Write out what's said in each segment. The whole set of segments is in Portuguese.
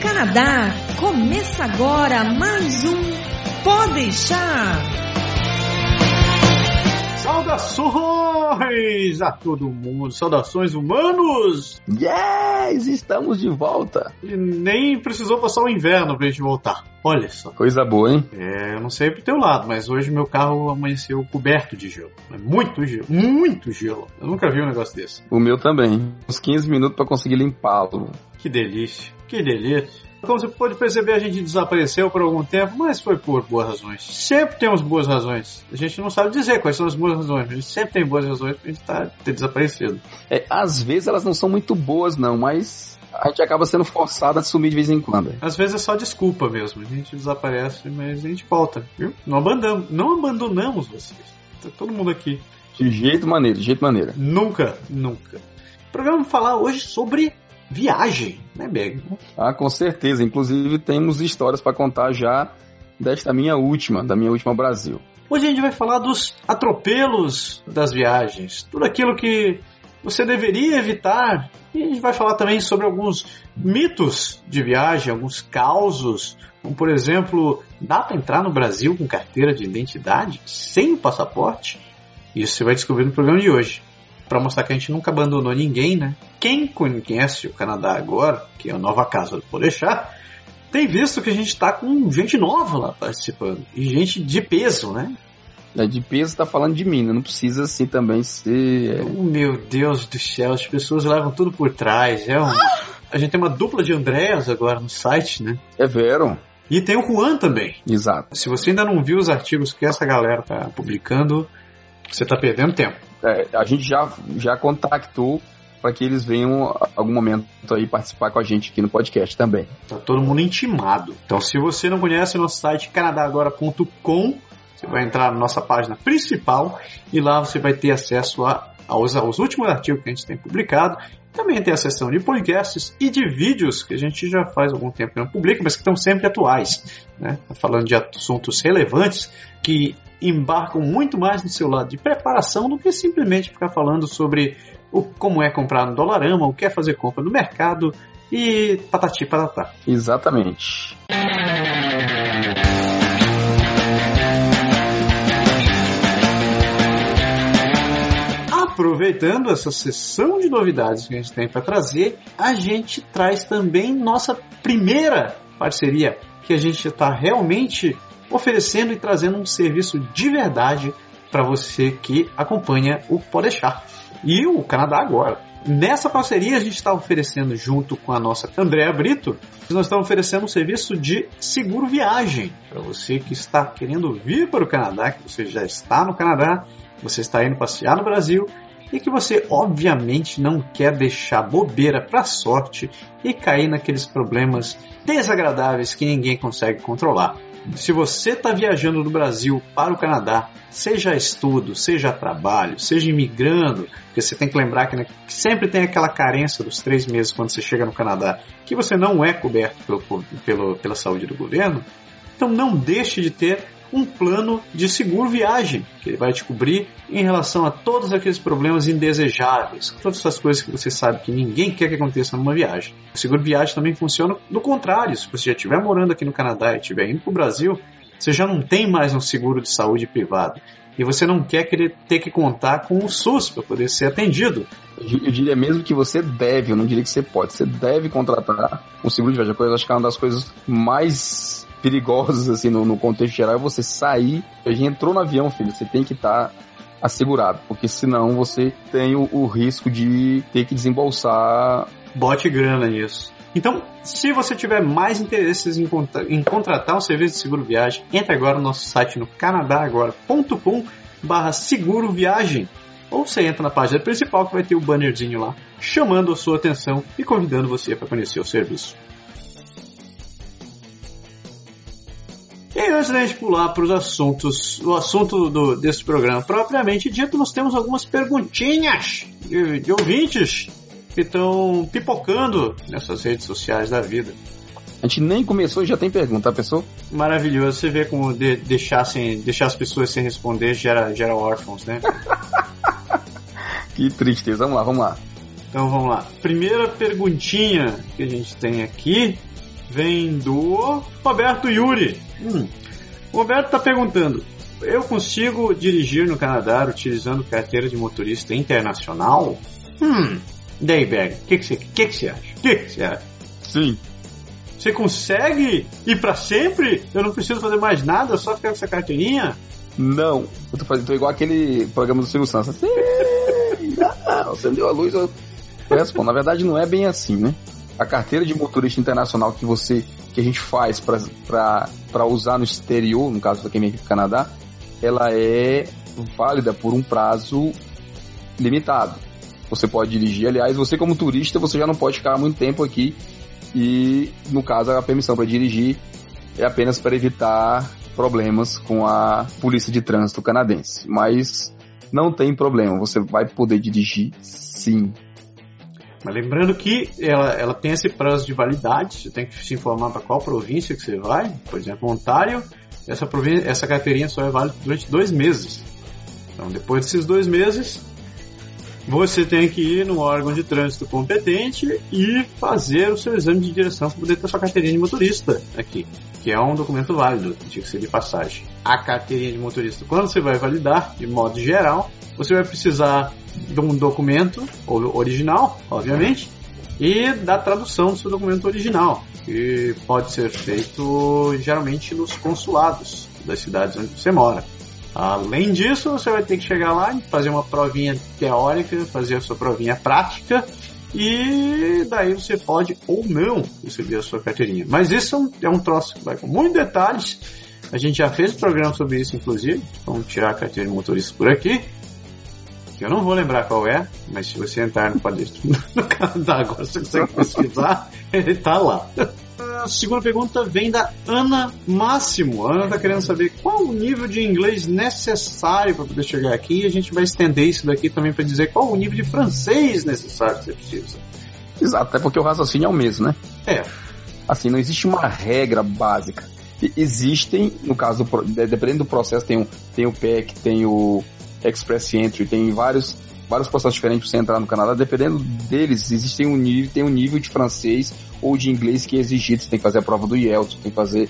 Canadá. Começa agora mais um Pode deixar. Saudações a todo mundo, saudações humanos! Yes, estamos de volta. E nem precisou passar o inverno pra gente voltar. Olha só. Coisa boa, hein? É, eu não sei pro teu lado, mas hoje meu carro amanheceu coberto de gelo. É muito gelo, muito gelo. Eu nunca vi um negócio desse. O meu também. Uns 15 minutos para conseguir limpá-lo. Que delícia, que delícia. Como você pode perceber, a gente desapareceu por algum tempo, mas foi por boas razões. Sempre temos boas razões. A gente não sabe dizer quais são as boas razões, mas a gente sempre tem boas razões pra gente tá, ter desaparecido. É, às vezes elas não são muito boas, não, mas a gente acaba sendo forçado a sumir de vez em quando. Às vezes é só desculpa mesmo. A gente desaparece, mas a gente volta, viu? Não abandonamos, não abandonamos vocês. Tá todo mundo aqui. De jeito maneiro, de jeito maneira. Nunca, nunca. O programa vai falar hoje sobre viagem, né, Beg? Ah, com certeza. Inclusive temos histórias para contar já desta minha última, da minha última Brasil. Hoje a gente vai falar dos atropelos das viagens, tudo aquilo que você deveria evitar. E a gente vai falar também sobre alguns mitos de viagem, alguns causos, como por exemplo, dá para entrar no Brasil com carteira de identidade sem passaporte? Isso você vai descobrir no programa de hoje para mostrar que a gente nunca abandonou ninguém, né? Quem conhece o Canadá agora, que é a nova casa do Podeixar, tem visto que a gente está com gente nova lá participando. E gente de peso, né? É, de peso tá falando de mim, né? não precisa assim também ser. Oh, meu Deus do céu, as pessoas levam tudo por trás. É um... A gente tem uma dupla de Andréas agora no site, né? É vero. E tem o Juan também. Exato. Se você ainda não viu os artigos que essa galera tá publicando, você tá perdendo tempo. É, a gente já, já contactou para que eles venham algum momento aí participar com a gente aqui no podcast também. Tá todo mundo intimado. Então, se você não conhece o nosso site canadagora.com, você vai entrar na nossa página principal e lá você vai ter acesso a, aos, aos últimos artigos que a gente tem publicado. Também tem a seção de podcasts e de vídeos que a gente já faz algum tempo que não publica, mas que estão sempre atuais. Né? Falando de assuntos relevantes que embarcam muito mais no seu lado de preparação do que simplesmente ficar falando sobre o, como é comprar no Dolarama, o que é fazer compra no mercado e patati patatá. Exatamente. Aproveitando essa sessão de novidades que a gente tem para trazer, a gente traz também nossa primeira parceria, que a gente está realmente oferecendo e trazendo um serviço de verdade para você que acompanha o Podeixar e o Canadá agora. Nessa parceria a gente está oferecendo junto com a nossa Andréa Brito, nós estamos oferecendo um serviço de seguro viagem para você que está querendo vir para o Canadá, que você já está no Canadá, você está indo passear no Brasil e que você obviamente não quer deixar bobeira para sorte e cair naqueles problemas desagradáveis que ninguém consegue controlar. Se você está viajando do Brasil para o Canadá, seja estudo, seja trabalho, seja imigrando, porque você tem que lembrar que, né, que sempre tem aquela carência dos três meses quando você chega no Canadá, que você não é coberto pelo, pelo, pela saúde do governo, então não deixe de ter um plano de seguro viagem, que ele vai te cobrir em relação a todos aqueles problemas indesejáveis, todas essas coisas que você sabe que ninguém quer que aconteça numa viagem. O seguro viagem também funciona do contrário, se você já estiver morando aqui no Canadá e estiver indo para o Brasil, você já não tem mais um seguro de saúde privado. E você não quer querer ter que contar com o SUS para poder ser atendido. Eu diria mesmo que você deve, eu não diria que você pode. Você deve contratar um seguro de viagem. Eu acho que é uma das coisas mais perigosos, assim, no, no contexto geral, é você sair. A gente entrou no avião, filho, você tem que estar tá assegurado, porque senão você tem o, o risco de ter que desembolsar. Bote grana nisso. Então, se você tiver mais interesses em, contra em contratar um serviço de seguro viagem, entre agora no nosso site no canadagora.com barra seguro viagem. Ou você entra na página principal que vai ter o bannerzinho lá, chamando a sua atenção e convidando você para conhecer o serviço. E antes da gente pular para os assuntos, o assunto do, desse programa propriamente dito, nós temos algumas perguntinhas de, de ouvintes que estão pipocando nessas redes sociais da vida. A gente nem começou e já tem pergunta, a pessoa? Maravilhoso, você vê como de, deixar, sem, deixar as pessoas sem responder gera, gera órfãos, né? que tristeza, vamos lá, vamos lá. Então vamos lá. Primeira perguntinha que a gente tem aqui vem do Roberto Yuri. Hum. O Roberto está perguntando: eu consigo dirigir no Canadá utilizando carteira de motorista internacional? Hum. Daí, Berg, o que, que, você, que, que você acha? O que, que você acha? Sim. Você consegue ir para sempre? Eu não preciso fazer mais nada, só ficar com essa carteirinha? Não. Eu tô, fazendo, tô igual aquele programa do Silvio Santos. Sim, não, acendeu a luz. Eu... Bom, na verdade não é bem assim, né? A carteira de motorista internacional que você que a gente faz para usar no exterior, no caso daqui aqui do Canadá, ela é válida por um prazo limitado. Você pode dirigir, aliás, você como turista, você já não pode ficar muito tempo aqui e no caso a permissão para dirigir é apenas para evitar problemas com a polícia de trânsito canadense. Mas não tem problema, você vai poder dirigir sim. Mas lembrando que ela, ela tem esse prazo de validade, você tem que se informar para qual província que você vai, por exemplo, Ontário, essa, província, essa carteirinha só é válida durante dois meses. Então, depois desses dois meses, você tem que ir no órgão de trânsito competente e fazer o seu exame de direção para poder ter sua carteirinha de motorista aqui, que é um documento válido, tinha que ser de passagem. A carteirinha de motorista, quando você vai validar, de modo geral, você vai precisar de um documento original, obviamente, e da tradução do seu documento original, que pode ser feito geralmente nos consulados das cidades onde você mora. Além disso, você vai ter que chegar lá e fazer uma provinha teórica, fazer a sua provinha prática e daí você pode ou não receber a sua carteirinha. Mas isso é um, é um troço que vai com muitos detalhes. A gente já fez um programa sobre isso, inclusive. Vamos tirar a carteira de motorista por aqui. Que eu não vou lembrar qual é, mas se você entrar no, no Canadá agora, você consegue pesquisar, ele está lá segunda pergunta vem da Ana Máximo. A Ana está querendo saber qual o nível de inglês necessário para poder chegar aqui e a gente vai estender isso daqui também para dizer qual o nível de francês necessário que você precisa. Exato, até porque o raciocínio é o mesmo, né? É. Assim, não existe uma regra básica. Existem, no caso, dependendo do processo, tem, um, tem o PEC, tem o Express Entry, tem vários vários processos diferentes para você entrar no Canadá, dependendo deles, existe um nível, tem um nível de francês ou de inglês que é exigido. Você tem que fazer a prova do IELTS, tem que fazer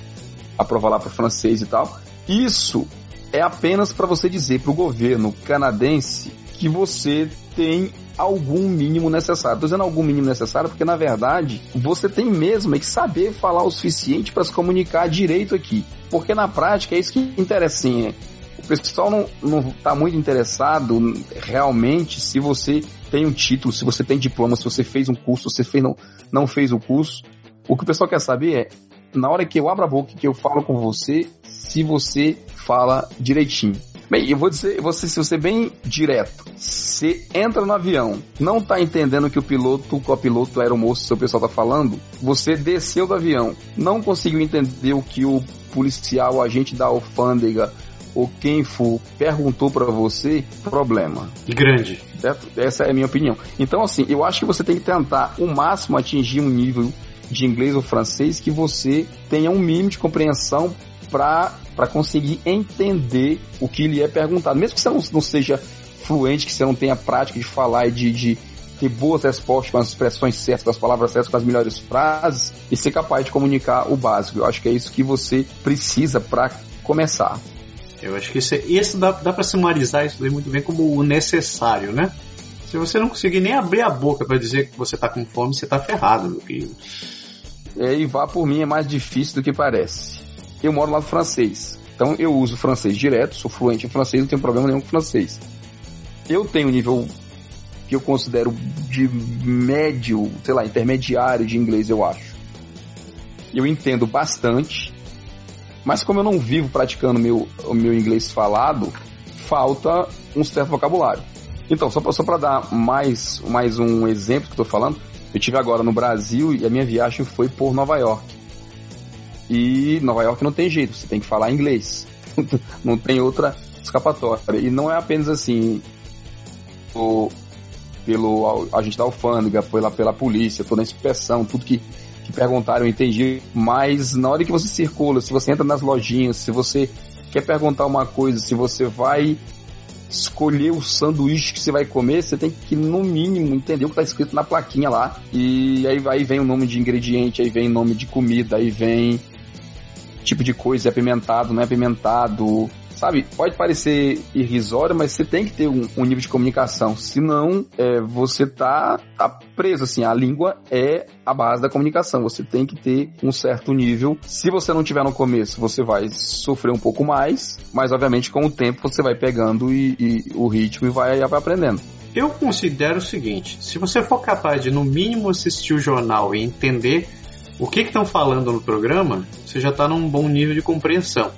a prova lá para francês e tal. Isso é apenas para você dizer para o governo canadense que você tem algum mínimo necessário. Estou dizendo algum mínimo necessário porque, na verdade, você tem mesmo é que saber falar o suficiente para se comunicar direito aqui. Porque na prática é isso que interessa. Assim, o pessoal não, não tá muito interessado realmente se você tem um título, se você tem diploma, se você fez um curso, se você fez, não, não fez o curso. O que o pessoal quer saber é, na hora que eu abro a boca, que eu falo com você, se você fala direitinho. Bem, eu vou dizer, ser, vou ser bem direto. Você entra no avião, não tá entendendo que o piloto, o copiloto, o moço, seu pessoal tá falando, você desceu do avião, não conseguiu entender o que o policial, o agente da alfândega, ou quem for perguntou para você, problema. Grande. Certo? Essa é a minha opinião. Então, assim, eu acho que você tem que tentar o máximo atingir um nível de inglês ou francês que você tenha um mínimo de compreensão para conseguir entender o que lhe é perguntado. Mesmo que você não, não seja fluente, que você não tenha prática de falar e de, de ter boas respostas com as expressões certas, com as palavras certas, com as melhores frases e ser capaz de comunicar o básico. Eu acho que é isso que você precisa para começar. Eu acho que isso, é, isso dá, dá para sumarizar isso daí muito bem como o necessário, né? Se você não conseguir nem abrir a boca para dizer que você tá com fome, você tá ferrado, meu filho. É, e vá por mim é mais difícil do que parece. Eu moro lá no francês, então eu uso francês direto, sou fluente em francês, não tenho problema nenhum com francês. Eu tenho nível que eu considero de médio, sei lá, intermediário de inglês, eu acho. Eu entendo bastante, mas como eu não vivo praticando meu, o meu inglês falado, falta um certo vocabulário. Então, só, para dar mais, mais um exemplo que estou falando, eu tive agora no Brasil e a minha viagem foi por Nova York. E Nova York não tem jeito, você tem que falar inglês. não tem outra escapatória. E não é apenas assim, o, pelo agente da alfândega, pela, pela polícia, toda a inspeção, tudo que que perguntaram, eu entendi. Mas na hora que você circula, se você entra nas lojinhas, se você quer perguntar uma coisa, se você vai escolher o sanduíche que você vai comer, você tem que, no mínimo, entender o que está escrito na plaquinha lá. E aí, aí vem o nome de ingrediente, aí vem o nome de comida, aí vem tipo de coisa, é apimentado, não é apimentado, sabe, pode parecer irrisório, mas você tem que ter um, um nível de comunicação. Senão, é, você tá, tá preso, assim. A língua é a base da comunicação. Você tem que ter um certo nível. Se você não tiver no começo, você vai sofrer um pouco mais, mas obviamente com o tempo você vai pegando e, e o ritmo e vai, vai aprendendo. Eu considero o seguinte: se você for capaz de, no mínimo, assistir o jornal e entender o que estão falando no programa, você já está num bom nível de compreensão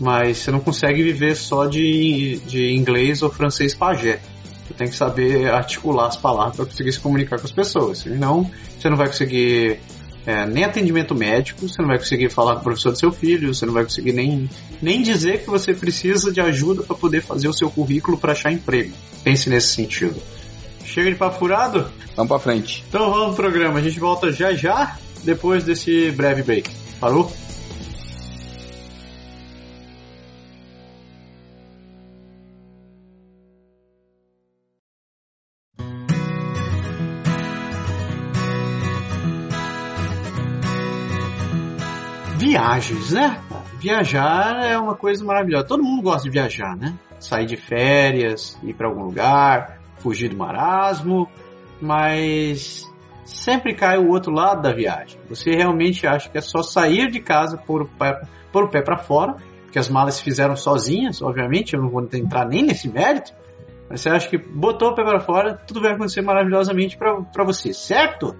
mas você não consegue viver só de, de inglês ou francês pajé. Você tem que saber articular as palavras para conseguir se comunicar com as pessoas. Senão, você não vai conseguir é, nem atendimento médico, você não vai conseguir falar com o professor do seu filho, você não vai conseguir nem, nem dizer que você precisa de ajuda para poder fazer o seu currículo para achar emprego. Pense nesse sentido. Chega de papo furado? Vamos para frente. Então vamos pro programa. A gente volta já já, depois desse breve break. Parou? Viagens, né? Viajar é uma coisa maravilhosa. Todo mundo gosta de viajar, né? Sair de férias, ir para algum lugar, fugir do marasmo, mas sempre cai o outro lado da viagem. Você realmente acha que é só sair de casa por o pé, o pé para fora, porque as malas se fizeram sozinhas, obviamente, eu não vou entrar nem nesse mérito, mas você acha que botou o pé para fora, tudo vai acontecer maravilhosamente para você, certo?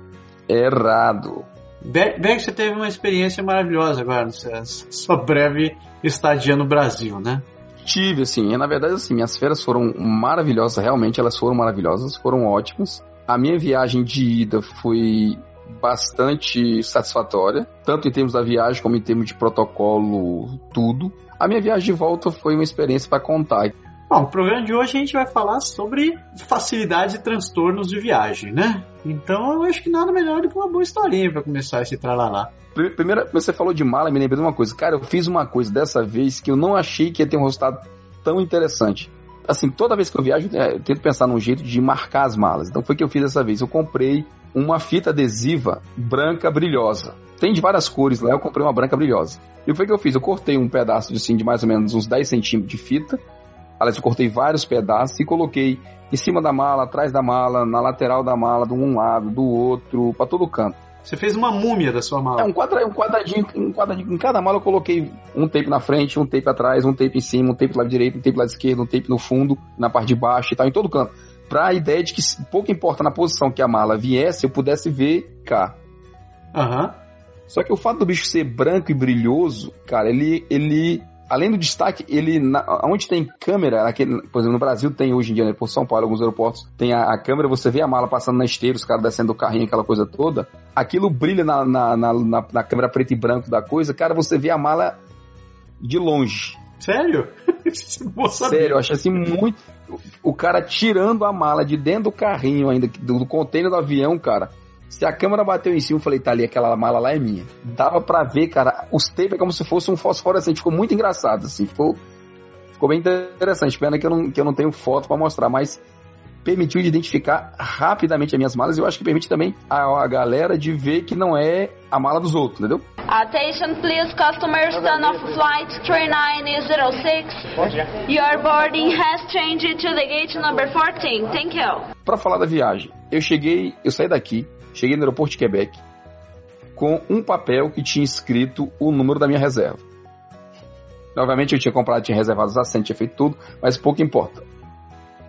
Errado. Bem você teve uma experiência maravilhosa agora, nessa sua breve estadia no Brasil, né? Tive, assim, na verdade, assim, minhas férias foram maravilhosas, realmente elas foram maravilhosas, foram ótimas. A minha viagem de ida foi bastante satisfatória, tanto em termos da viagem como em termos de protocolo, tudo. A minha viagem de volta foi uma experiência para contar. Bom, no programa de hoje a gente vai falar sobre facilidade e transtornos de viagem, né? Então eu acho que nada melhor do que uma boa historinha para começar esse tralalá. Primeiro, você falou de mala, me lembrei de uma coisa. Cara, eu fiz uma coisa dessa vez que eu não achei que ia ter um resultado tão interessante. Assim, toda vez que eu viajo, é, eu tento pensar num jeito de marcar as malas. Então foi o que eu fiz dessa vez. Eu comprei uma fita adesiva branca brilhosa. Tem de várias cores lá, eu comprei uma branca brilhosa. E o que eu fiz? Eu cortei um pedaço assim, de mais ou menos uns 10 centímetros de fita, Aliás, eu cortei vários pedaços e coloquei em cima da mala, atrás da mala, na lateral da mala, de um lado, do outro, para todo canto. Você fez uma múmia da sua mala. É, um, quadra, um quadradinho, um quadradinho. Em cada mala eu coloquei um tape na frente, um tape atrás, um tape em cima, um tape do lado direito, um tape do lado esquerdo, um tape no fundo, na parte de baixo e tal, em todo canto. Pra ideia de que pouco importa na posição que a mala viesse, eu pudesse ver cá. Aham. Uhum. Só que o fato do bicho ser branco e brilhoso, cara, ele, ele além do destaque, ele, na, onde tem câmera, naquele, por exemplo, no Brasil tem hoje em dia, né, por São Paulo, alguns aeroportos, tem a, a, câmera, você vê a mala passando na esteira, os caras descendo do carrinho, aquela coisa toda, aquilo brilha na, na, na, na, na câmera preto e branco da coisa, cara, você vê a mala de longe. Sério? Sério, eu acho assim muito. O cara tirando a mala de dentro do carrinho ainda, do, do container do avião, cara. Se a câmera bateu em cima, eu falei, tá ali, aquela mala lá é minha. Dava pra ver, cara, os tapes é como se fosse um fosforescente. Ficou muito engraçado, assim. Ficou, ficou bem interessante. Pena que eu não, que eu não tenho foto para mostrar, mas permitiu identificar rapidamente as minhas malas e eu acho que permite também a, a, galera de ver que não é a mala dos outros, entendeu? Attention please customers, turn off flight 3906. Your boarding has changed to the gate number 14. Thank you. Para falar da viagem, eu cheguei, eu saí daqui, Cheguei no aeroporto de Quebec com um papel que tinha escrito o número da minha reserva. Obviamente eu tinha comprado, tinha reservado os assentos, tinha feito tudo, mas pouco importa.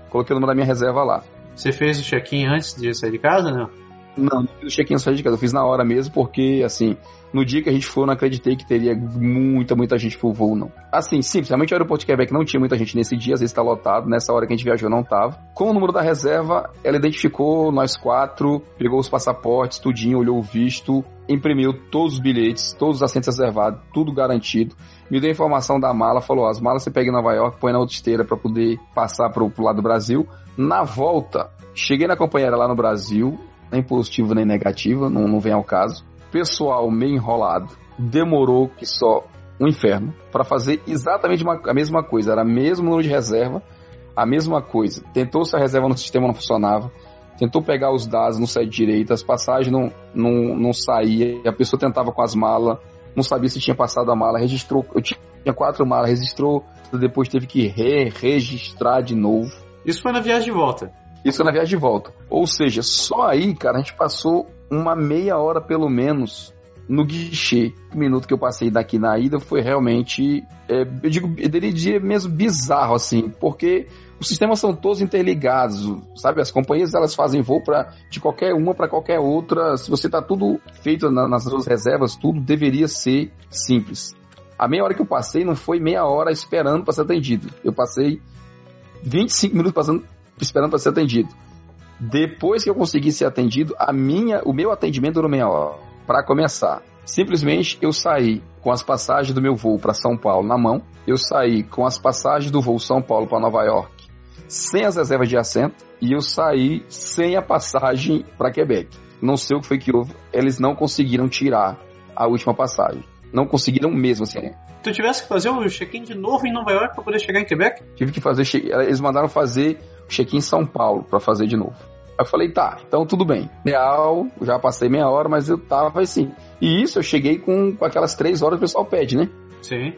Coloquei o número da minha reserva lá. Você fez o check-in antes de sair de casa, não? Não, não fiz o check-in sair de casa, eu fiz na hora mesmo, porque, assim, no dia que a gente foi, eu não acreditei que teria muita, muita gente pro voo, não. Assim, simplesmente o aeroporto de Quebec não tinha muita gente nesse dia, às vezes tá lotado, nessa hora que a gente viajou não tava. Com o número da reserva, ela identificou nós quatro, pegou os passaportes, tudinho, olhou o visto, imprimiu todos os bilhetes, todos os assentos reservados, tudo garantido. Me deu a informação da mala, falou: as malas você pega em Nova York, põe na outra esteira para poder passar pro, pro lado do Brasil. Na volta, cheguei na companheira lá no Brasil, nem positivo nem negativa, não, não vem ao caso. Pessoal meio enrolado, demorou que só um inferno para fazer exatamente uma, a mesma coisa, era mesmo número de reserva. a mesma coisa. Tentou se a reserva no sistema não funcionava, tentou pegar os dados, não saía direito, as passagens não, não, não saía, a pessoa tentava com as malas, não sabia se tinha passado a mala, registrou, eu tinha quatro malas, registrou, depois teve que re-registrar de novo. Isso foi na viagem de volta. Isso foi na viagem de volta. Ou seja, só aí, cara, a gente passou uma meia hora pelo menos no guichê. O minuto que eu passei daqui na ida foi realmente, é, eu digo, eu diria mesmo bizarro, assim, porque os sistemas são todos interligados, sabe? As companhias elas fazem voo para de qualquer uma para qualquer outra. Se você tá tudo feito na, nas suas reservas, tudo deveria ser simples. A meia hora que eu passei não foi meia hora esperando para ser atendido. Eu passei 25 minutos passando, esperando para ser atendido. Depois que eu consegui ser atendido, a minha, o meu atendimento durou meia hora. Para começar, simplesmente eu saí com as passagens do meu voo para São Paulo na mão, eu saí com as passagens do voo São Paulo para Nova York sem as reservas de assento e eu saí sem a passagem para Quebec. Não sei o que foi que houve, eles não conseguiram tirar a última passagem. Não conseguiram mesmo, assim. Tu tivesse que fazer o check-in de novo em Nova York para poder chegar em Quebec? Tive que fazer, eles mandaram fazer check-in em São Paulo para fazer de novo. Eu falei, tá, então tudo bem. Real, já passei meia hora, mas eu tava assim. E isso eu cheguei com, com aquelas três horas que o pessoal pede, né? Sim.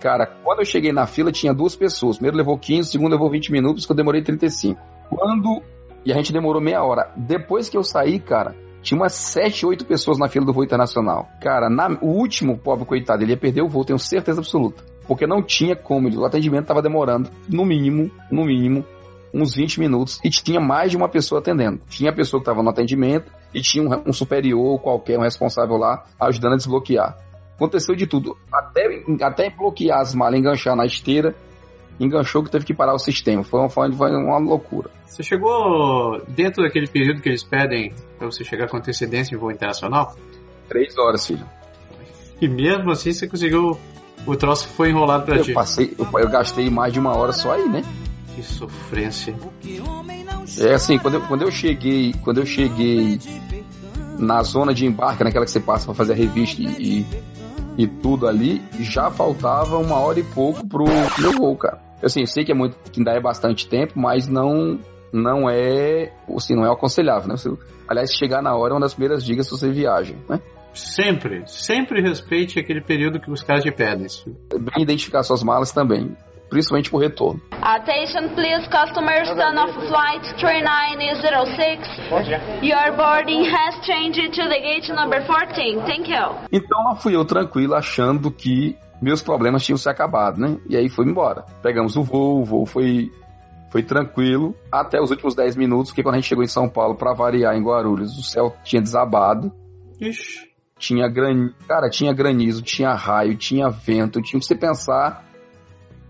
Cara, quando eu cheguei na fila, tinha duas pessoas. primeiro levou 15, o segundo levou 20 minutos, que eu demorei 35. Quando. E a gente demorou meia hora. Depois que eu saí, cara, tinha umas 7, 8 pessoas na fila do voo internacional. Cara, na, o último, pobre coitado, ele ia perder o voo, tenho certeza absoluta. Porque não tinha como, o atendimento estava demorando, no mínimo, no mínimo, uns 20 minutos. E tinha mais de uma pessoa atendendo. Tinha a pessoa que estava no atendimento e tinha um, um superior qualquer, um responsável lá, ajudando a desbloquear. Aconteceu de tudo. Até, até bloquear as malas, enganchar na esteira, enganchou que teve que parar o sistema. Foi uma, foi uma loucura. Você chegou dentro daquele período que eles pedem para você chegar com antecedência em voo internacional? Três horas, filho. E mesmo assim você conseguiu. O troço foi enrolado para ti. Passei, eu, eu gastei mais de uma hora só aí, né? Que sofrência. É assim, quando eu, quando eu cheguei, quando eu cheguei na zona de embarque, naquela que você passa para fazer a revista e, e tudo ali, já faltava uma hora e pouco pro meu voo, cara. Eu, assim, eu sei que é muito, que ainda é bastante tempo, mas não não é, assim, não é aconselhável, né? Você, aliás, chegar na hora é uma das primeiras dicas se você viaja, né? Sempre, sempre respeite aquele período que os caras te pedem. Bem identificar suas malas também principalmente pro retorno. Attention please, customers turn off flight 3906. Your boarding has changed to the gate number 14. Thank you. Então lá fui eu tranquilo, achando que meus problemas tinham se acabado, né? E aí foi embora. Pegamos o voo, o voo foi foi tranquilo até os últimos 10 minutos, porque quando a gente chegou em São Paulo para variar em Guarulhos, o céu tinha desabado. Ixi. Tinha granizo, cara, tinha granizo, tinha raio, tinha vento, tinha que você pensar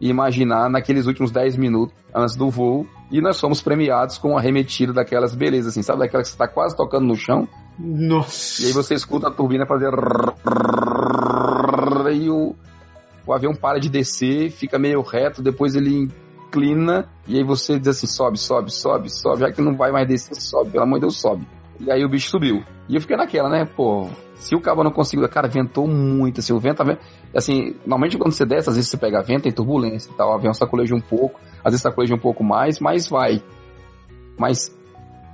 e imaginar naqueles últimos 10 minutos antes do voo. E nós fomos premiados com a remetida daquelas belezas, assim, sabe? Daquela que você está quase tocando no chão. Nossa. E aí você escuta a turbina fazer. E o, o avião para de descer, fica meio reto, depois ele inclina, e aí você diz assim: sobe, sobe, sobe, sobe. Já que não vai mais descer, sobe, pelo amor de Deus, sobe. E aí o bicho subiu. E eu fiquei naquela, né? Pô, se o cabo não conseguiu, cara, ventou muito, assim, o vento, tá assim, normalmente quando você desce, às vezes você pega vento, tem turbulência e tal, o avião sacoleja um pouco, às vezes sacoleja um pouco mais, mas vai. Mas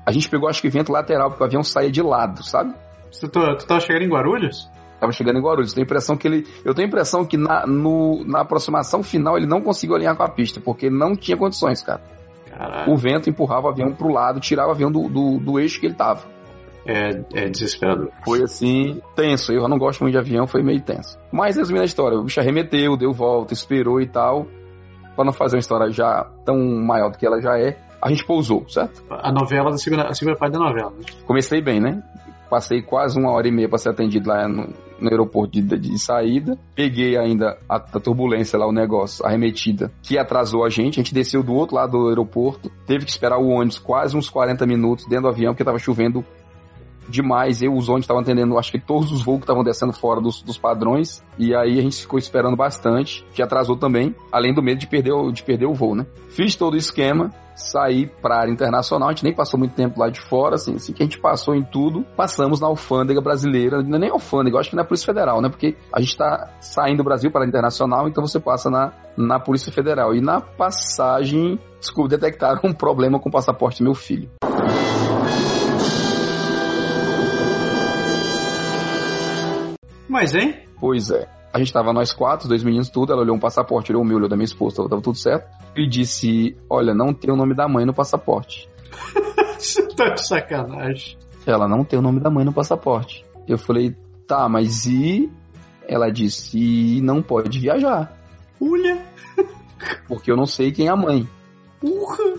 a gente pegou, acho que vento lateral, porque o avião saía de lado, sabe? Tu, tu, tu tava chegando em Guarulhos? Tava chegando em Guarulhos. Tenho impressão que ele. Eu tenho a impressão que na, no, na aproximação final ele não conseguiu alinhar com a pista, porque não tinha condições, cara. Caralho. O vento empurrava o avião pro lado, tirava o avião do, do, do eixo que ele tava é, é desesperador. Foi assim, tenso. Eu não gosto muito de avião, foi meio tenso. Mas resumindo a história, o bicho arremeteu, deu volta, esperou e tal. Pra não fazer uma história já tão maior do que ela já é, a gente pousou, certo? A novela, a segunda, a segunda parte da novela. Né? Comecei bem, né? Passei quase uma hora e meia para ser atendido lá no, no aeroporto de, de, saída. Peguei ainda a, a, turbulência lá, o negócio, arremetida, que atrasou a gente. A gente desceu do outro lado do aeroporto. Teve que esperar o ônibus quase uns 40 minutos dentro do avião, porque tava chovendo demais. Eu, os ônibus estavam atendendo, acho que todos os voos que estavam descendo fora dos, dos, padrões. E aí a gente ficou esperando bastante, que atrasou também, além do medo de perder, o, de perder o voo, né? Fiz todo o esquema, saí para área internacional, a gente nem passou muito tempo lá de fora, assim, assim que a gente passou em tudo, passamos na alfândega brasileira, não é nem alfândega, acho que na Polícia Federal, né? Porque a gente está saindo do Brasil para a internacional, então você passa na, na Polícia Federal. E na passagem, desculpa, detectaram um problema com o passaporte do meu filho. Mas, hein? Pois é. A gente tava nós quatro, dois meninos, tudo. Ela olhou um passaporte, olhou o meu, olhou da minha esposa, tava, tudo certo. E disse: Olha, não tem o nome da mãe no passaporte. Você tá de sacanagem. Ela não tem o nome da mãe no passaporte. Eu falei: Tá, mas e. Ela disse: E não pode viajar. Olha! Porque eu não sei quem é a mãe. Urra!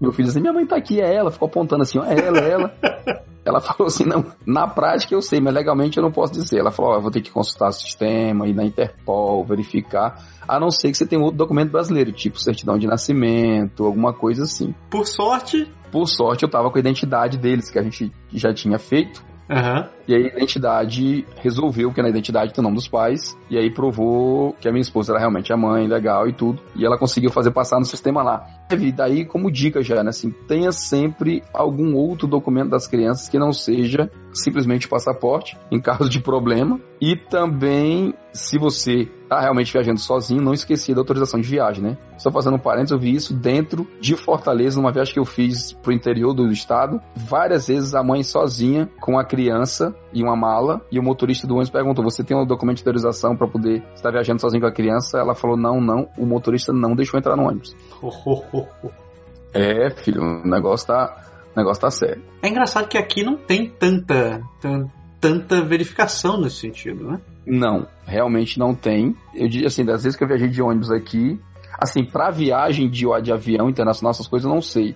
Meu filho disse: Minha mãe tá aqui, é ela. Ficou apontando assim: ó, É ela, é ela. Ela falou assim, não, na prática eu sei, mas legalmente eu não posso dizer. Ela falou, ó, eu vou ter que consultar o sistema, ir na Interpol, verificar, a não ser que você tenha outro documento brasileiro, tipo certidão de nascimento, alguma coisa assim. Por sorte... Por sorte eu tava com a identidade deles, que a gente já tinha feito, Uhum. E aí a identidade resolveu que na identidade tem o nome dos pais. E aí provou que a minha esposa era realmente a mãe, legal e tudo. E ela conseguiu fazer passar no sistema lá. E daí, como dica já, né? Assim, tenha sempre algum outro documento das crianças que não seja simplesmente o passaporte, em caso de problema. E também, se você tá realmente viajando sozinho, não esquecer da autorização de viagem, né? Só fazendo um parênteses, eu vi isso dentro de Fortaleza, numa viagem que eu fiz pro interior do estado. Várias vezes a mãe sozinha, com a criança e uma mala, e o motorista do ônibus perguntou: Você tem um documento de autorização para poder estar viajando sozinho com a criança? Ela falou: Não, não. O motorista não deixou entrar no ônibus. É, filho, o negócio tá. O negócio tá sério. É engraçado que aqui não tem tanta, tanta, tanta verificação nesse sentido, né? Não, realmente não tem. Eu diria assim, das vezes que eu viajei de ônibus aqui, assim, pra viagem de, de avião internacional, essas coisas eu não sei.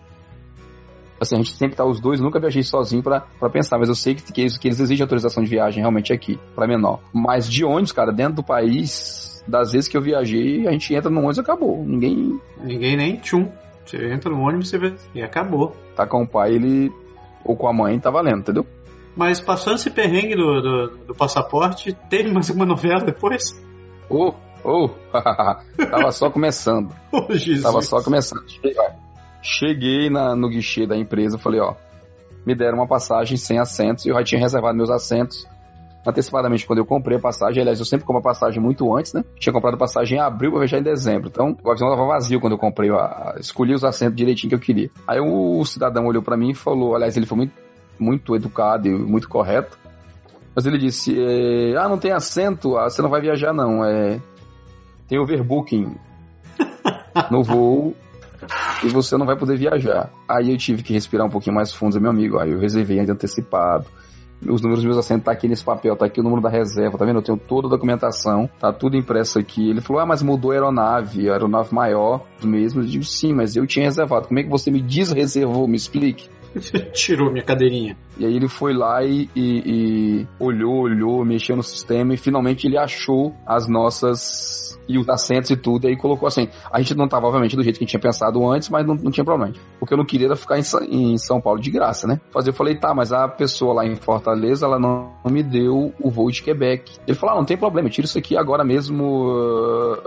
Assim, a gente sempre tá os dois, nunca viajei sozinho pra pensar, mas eu sei que, que, eles, que eles exigem autorização de viagem realmente aqui, pra menor. Mas de ônibus, cara, dentro do país, das vezes que eu viajei, a gente entra no ônibus e acabou. Ninguém. Ninguém nem tchum. Você entra no ônibus e acabou. Tá com o pai, ele. Ou com a mãe, tá valendo, entendeu? Mas passando esse perrengue do, do, do passaporte, teve mais uma novela depois? Oh, oh, tava só começando. Oh, Jesus. Tava só começando. Cheguei na, no guichê da empresa, falei, ó, me deram uma passagem sem assentos, e eu já tinha reservado meus assentos antecipadamente quando eu comprei a passagem. Aliás, eu sempre compro a passagem muito antes, né? Tinha comprado a passagem em abril pra viajar em dezembro. Então, o avião tava vazio quando eu comprei, a, escolhi os assentos direitinho que eu queria. Aí o cidadão olhou para mim e falou, aliás, ele foi muito, muito educado e muito correto. Mas ele disse, é, ah, não tem assento, ah, você não vai viajar não, é... Tem overbooking no voo e você não vai poder viajar. Aí eu tive que respirar um pouquinho mais fundo, meu amigo. Aí eu reservei ainda antecipado. Os números dos meus assentos tá aqui nesse papel, tá aqui o número da reserva, tá vendo? Eu tenho toda a documentação, tá tudo impresso aqui. Ele falou: Ah, mas mudou a aeronave, a aeronave maior mesmo. Eu digo, sim, mas eu tinha reservado. Como é que você me desreservou? Me explique. Tirou minha cadeirinha. E aí ele foi lá e, e, e olhou, olhou, mexeu no sistema e finalmente ele achou as nossas e os assentos e tudo, e aí colocou assim. A gente não tava, obviamente, do jeito que a gente tinha pensado antes, mas não, não tinha problema. O que eu não queria era ficar em, em, São Paulo de graça, né? Fazer, eu falei, tá, mas a pessoa lá em Fortaleza, ela não, não me deu o voo de Quebec. Ele falou, ah, não tem problema, tira isso aqui agora mesmo. Uh,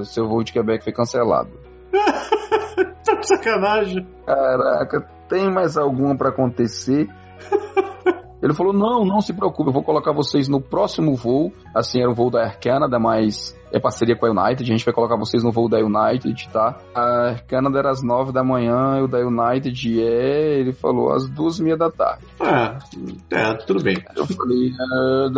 uh, seu voo de Quebec foi cancelado. tá de sacanagem. Caraca, tem mais alguma para acontecer? Ele falou: não, não se preocupe, eu vou colocar vocês no próximo voo. Assim, era o voo da Air Canada, mas é parceria com a United. A gente vai colocar vocês no voo da United, tá? A Air Canada era às nove da manhã, e o da United é. Ele falou às duas e meia da tarde. Ah, é, tudo bem. Eu falei: ah,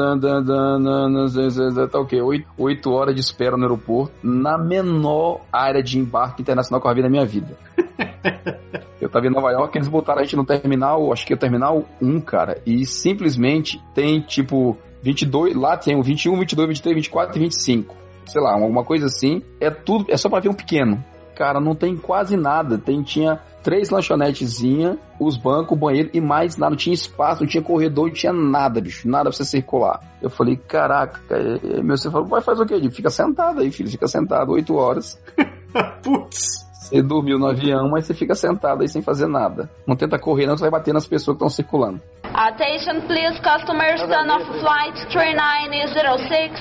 tá ok, oito, oito horas de espera no aeroporto, na menor área de embarque internacional que eu vi na minha vida. Eu tava em Nova York, eles botaram a gente no terminal, acho que é o terminal 1, cara, e simplesmente tem tipo 22, lá tem o 21, 22, 23, 24 e 25. Sei lá, alguma coisa assim. É tudo, é só para ver um pequeno. Cara, não tem quase nada. Tem, tinha três lanchonetezinhas, os bancos, o banheiro e mais nada. Não tinha espaço, não tinha corredor, não tinha nada, bicho. Nada pra você circular. Eu falei, caraca, meu você falou, vai fazer o quê? Fica sentado aí, filho, fica sentado oito horas. Putz. Você dormiu no avião, mas você fica sentado aí sem fazer nada. Não tenta correr, não, você vai bater nas pessoas que estão circulando. Attention please, customers, turn off flight 3906.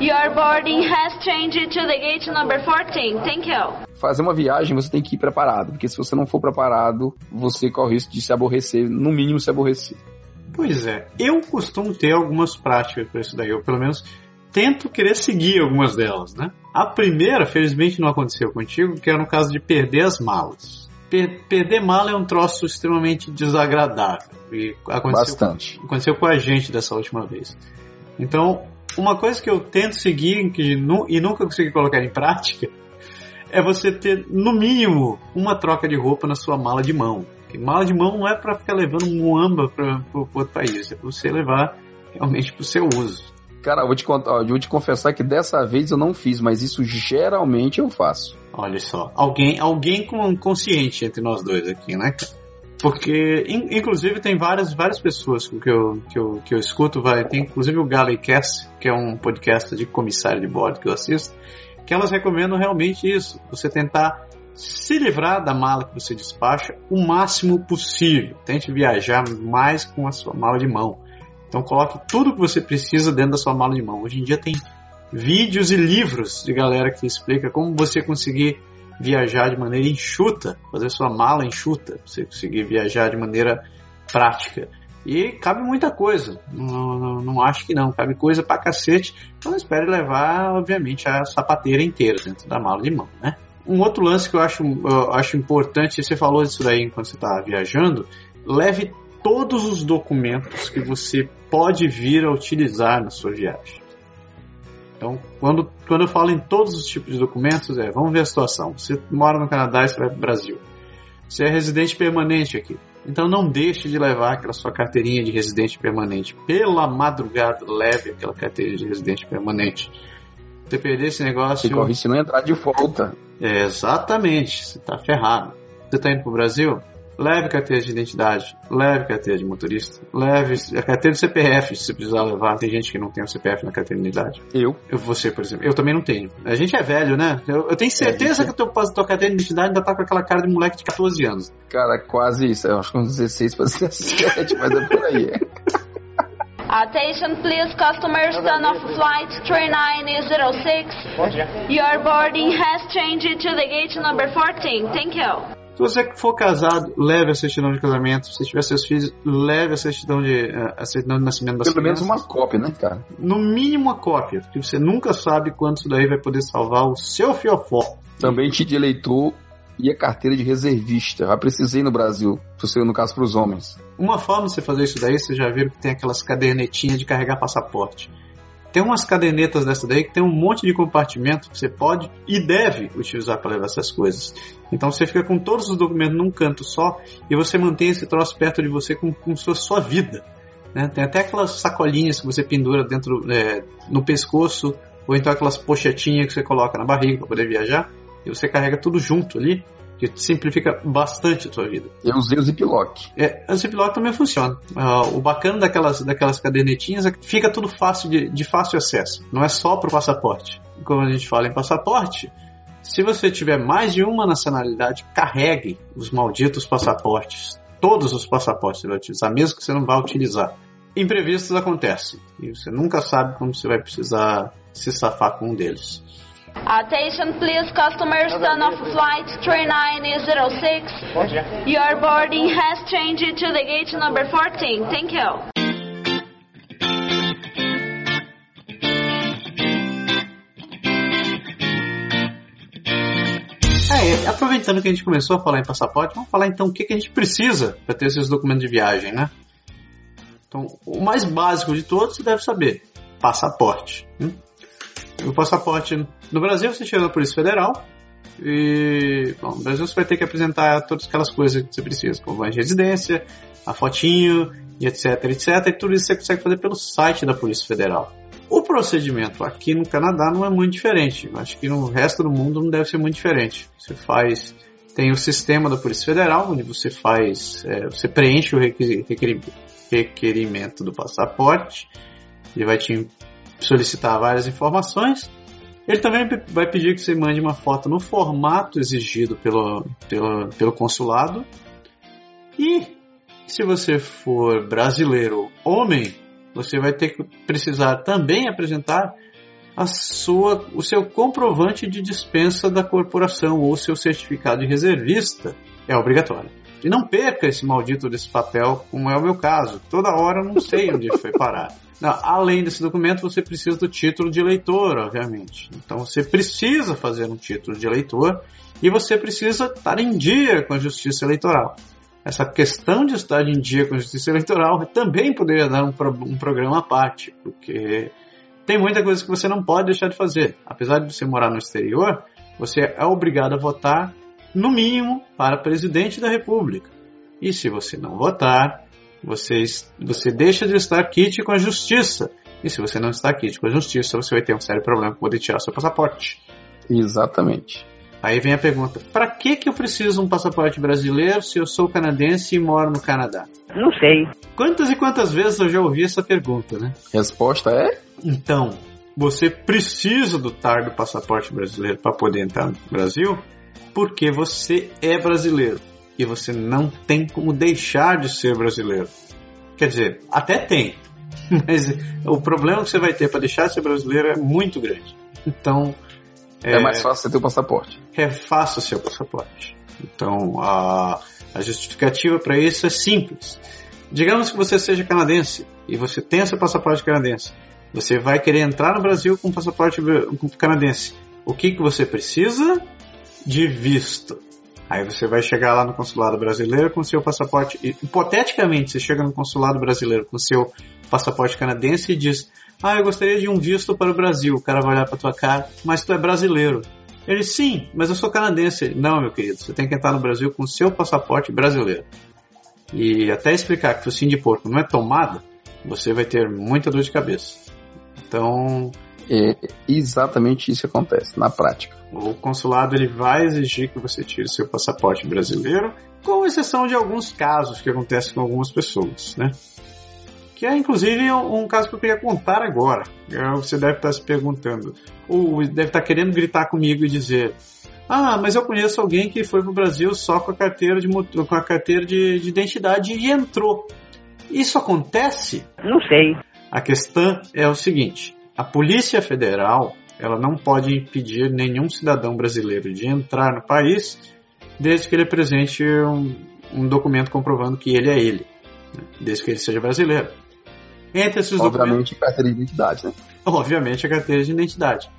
Your boarding has changed to the gate number 14. Thank you. Fazer uma viagem, você tem que ir preparado, porque se você não for preparado, você corre o risco de se aborrecer, no mínimo se aborrecer. Pois é, eu costumo ter algumas práticas para isso daí, eu pelo menos tento querer seguir algumas delas, né? A primeira, felizmente, não aconteceu contigo, que era no caso de perder as malas. Per perder mala é um troço extremamente desagradável. E aconteceu, Bastante. aconteceu com a gente dessa última vez. Então, uma coisa que eu tento seguir que e nunca consegui colocar em prática é você ter, no mínimo, uma troca de roupa na sua mala de mão. Porque mala de mão não é para ficar levando muamba para outro país, é para você levar realmente para o seu uso. Cara, eu vou, te contar, eu vou te confessar que dessa vez eu não fiz, mas isso geralmente eu faço. Olha só, alguém, alguém com consciente entre nós dois aqui, né? Porque, in, inclusive, tem várias, várias pessoas que eu, que, eu, que eu escuto, vai, tem inclusive o Galleycast, que é um podcast de comissário de bordo que eu assisto, que elas recomendam realmente isso, você tentar se livrar da mala que você despacha o máximo possível. Tente viajar mais com a sua mala de mão. Então coloque tudo que você precisa dentro da sua mala de mão. Hoje em dia tem vídeos e livros de galera que explica como você conseguir viajar de maneira enxuta, fazer sua mala enxuta, você conseguir viajar de maneira prática. E cabe muita coisa, não, não, não acho que não, cabe coisa pra cacete, então espere levar, obviamente, a sapateira inteira dentro da mala de mão, né? Um outro lance que eu acho, eu acho importante, você falou disso daí enquanto você está viajando, leve todos os documentos que você pode vir a utilizar na sua viagem. Então, quando, quando eu falo em todos os tipos de documentos, é, vamos ver a situação. Você mora no Canadá e você vai para o Brasil. Você é residente permanente aqui. Então não deixe de levar aquela sua carteirinha de residente permanente. Pela madrugada, leve aquela carteirinha de residente permanente. Você perder esse negócio. Se corre se não entrar de volta. É, exatamente, você está ferrado. Você está indo para o Brasil? Leve carteira de identidade, leve carteira de motorista, leve a carteira de CPF, se você precisar levar. Tem gente que não tem o CPF na carteira de identidade. Eu? Eu você, por exemplo. Eu também não tenho. A gente é velho, né? Eu, eu tenho certeza é, que a tua, tua carteira de identidade ainda tá com aquela cara de moleque de 14 anos. Cara, quase isso. Eu acho que uns 16 para 17, mas é por aí. Attention please, customers, turn off flight 3906. Your boarding has changed to the gate number 14. Thank you. Se você for casado, leve a certidão de casamento. Se tiver seus filhos, leve a certidão de, a certidão de nascimento das Pelo crianças. menos uma cópia, né, cara? No mínimo uma cópia, porque você nunca sabe quando isso daí vai poder salvar o seu fiofó. Também te de eleitor e a carteira de reservista. Já precisei no Brasil, no caso para os homens. Uma forma de você fazer isso daí, você já viu que tem aquelas cadernetinhas de carregar passaporte. Tem umas cadernetas dessa daí que tem um monte de compartimento que você pode e deve utilizar para levar essas coisas. Então você fica com todos os documentos num canto só e você mantém esse troço perto de você com, com sua, sua vida. Né? Tem até aquelas sacolinhas que você pendura dentro é, no pescoço ou então aquelas pochetinhas que você coloca na barriga para poder viajar e você carrega tudo junto ali que simplifica bastante a sua vida. Eu usei o Ziploc. É, o Ziploc também funciona. Uh, o bacana daquelas, daquelas cadernetinhas é que fica tudo fácil de, de fácil acesso. Não é só para o passaporte. Como a gente fala em passaporte, se você tiver mais de uma nacionalidade, carregue os malditos passaportes. Todos os passaportes você vai utilizar, mesmo que você não vá utilizar. Imprevistos acontecem e você nunca sabe como você vai precisar se safar com um deles. Attention please, customers, turn off flight 3906. Your boarding has changed to the gate number 14. Thank you. É, aproveitando que a gente começou a falar em passaporte, vamos falar então o que, que a gente precisa para ter esses documentos de viagem, né? Então, o mais básico de todos você deve saber: passaporte. Hum? O passaporte no Brasil você chega na Polícia Federal e bom, no Brasil você vai ter que apresentar todas aquelas coisas que você precisa, como a residência, a fotinho, e etc, etc. E tudo isso você consegue fazer pelo site da Polícia Federal. O procedimento aqui no Canadá não é muito diferente. Acho que no resto do mundo não deve ser muito diferente. Você faz, tem o sistema da Polícia Federal, onde você faz, é, você preenche o requerimento do passaporte. Ele vai te solicitar várias informações Ele também vai pedir que você mande uma foto no formato exigido pelo, pelo, pelo consulado. E se você for brasileiro homem, você vai ter que precisar também apresentar a sua, o seu comprovante de dispensa da corporação ou seu certificado de reservista. É obrigatório. E não perca esse maldito desse papel, como é o meu caso. Toda hora eu não sei onde foi parar. Além desse documento, você precisa do título de eleitor, obviamente. Então você precisa fazer um título de eleitor e você precisa estar em dia com a justiça eleitoral. Essa questão de estar em dia com a justiça eleitoral também poderia dar um, um programa à parte, porque tem muita coisa que você não pode deixar de fazer. Apesar de você morar no exterior, você é obrigado a votar, no mínimo, para presidente da República. E se você não votar, você, você deixa de estar kit com a justiça. E se você não está kit com a justiça, você vai ter um sério problema para poder tirar seu passaporte. Exatamente. Aí vem a pergunta: para que, que eu preciso um passaporte brasileiro se eu sou canadense e moro no Canadá? Não sei. Quantas e quantas vezes eu já ouvi essa pergunta, né? Resposta é? Então, você precisa do TAR do passaporte brasileiro para poder entrar no Brasil porque você é brasileiro e você não tem como deixar de ser brasileiro. Quer dizer, até tem, mas o problema que você vai ter para deixar de ser brasileiro é muito grande. Então. É, é mais fácil você ter o passaporte. Refaça o seu passaporte. Então, a, a justificativa para isso é simples. Digamos que você seja canadense e você tenha seu passaporte canadense. Você vai querer entrar no Brasil com passaporte canadense. O que, que você precisa? De visto. Aí você vai chegar lá no consulado brasileiro com seu passaporte. Hipoteticamente, você chega no consulado brasileiro com seu passaporte canadense e diz: Ah, eu gostaria de um visto para o Brasil. O cara vai olhar para tua cara, mas tu é brasileiro. Ele, sim, mas eu sou canadense. Não, meu querido, você tem que entrar no Brasil com seu passaporte brasileiro. E até explicar que o sim de porco não é tomada, você vai ter muita dor de cabeça. Então, é exatamente isso que acontece na prática. O consulado ele vai exigir que você tire seu passaporte brasileiro, com exceção de alguns casos que acontecem com algumas pessoas, né? Que é inclusive um caso que eu queria contar agora. É, você deve estar se perguntando, ou deve estar querendo gritar comigo e dizer: Ah, mas eu conheço alguém que foi para o Brasil só com a carteira de com a carteira de, de identidade e entrou. Isso acontece? Não sei. A questão é o seguinte: a Polícia Federal ela não pode impedir nenhum cidadão brasileiro de entrar no país desde que ele apresente um, um documento comprovando que ele é ele, né? desde que ele seja brasileiro. Entre esses Obviamente, documentos, carteira de identidade, né? Obviamente, a carteira de identidade.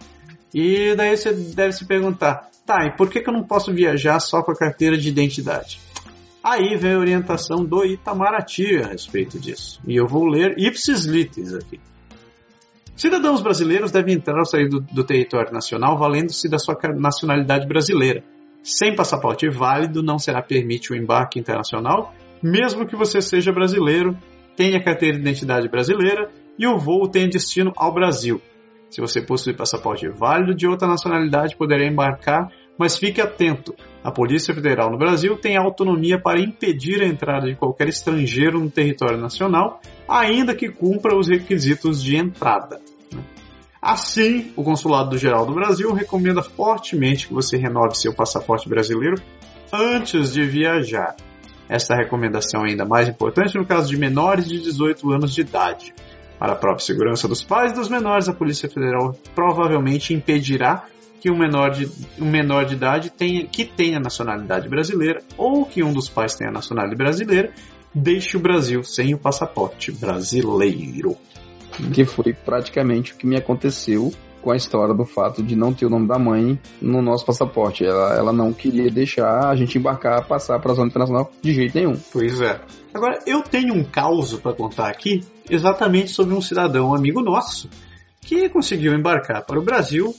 E daí você deve se perguntar, tá, e por que, que eu não posso viajar só com a carteira de identidade? Aí vem a orientação do Itamaraty a respeito disso. E eu vou ler ipsis litis aqui. Cidadãos brasileiros devem entrar ou sair do, do território nacional valendo-se da sua nacionalidade brasileira. Sem passaporte válido, não será permitido o embarque internacional, mesmo que você seja brasileiro, tenha carteira de identidade brasileira e o voo tenha destino ao Brasil. Se você possui passaporte válido de outra nacionalidade, poderá embarcar, mas fique atento: a Polícia Federal no Brasil tem autonomia para impedir a entrada de qualquer estrangeiro no território nacional, ainda que cumpra os requisitos de entrada. Assim, o Consulado Geral do Brasil recomenda fortemente que você renove seu passaporte brasileiro antes de viajar. Esta recomendação é ainda mais importante no caso de menores de 18 anos de idade. Para a própria segurança dos pais dos menores, a Polícia Federal provavelmente impedirá que um menor de, um menor de idade tenha, que tenha nacionalidade brasileira ou que um dos pais tenha nacionalidade brasileira deixe o Brasil sem o passaporte brasileiro. Que foi praticamente o que me aconteceu com a história do fato de não ter o nome da mãe no nosso passaporte. Ela, ela não queria deixar a gente embarcar, passar para a zona internacional de jeito nenhum. Pois é. Agora, eu tenho um caos para contar aqui, exatamente sobre um cidadão amigo nosso que conseguiu embarcar para o Brasil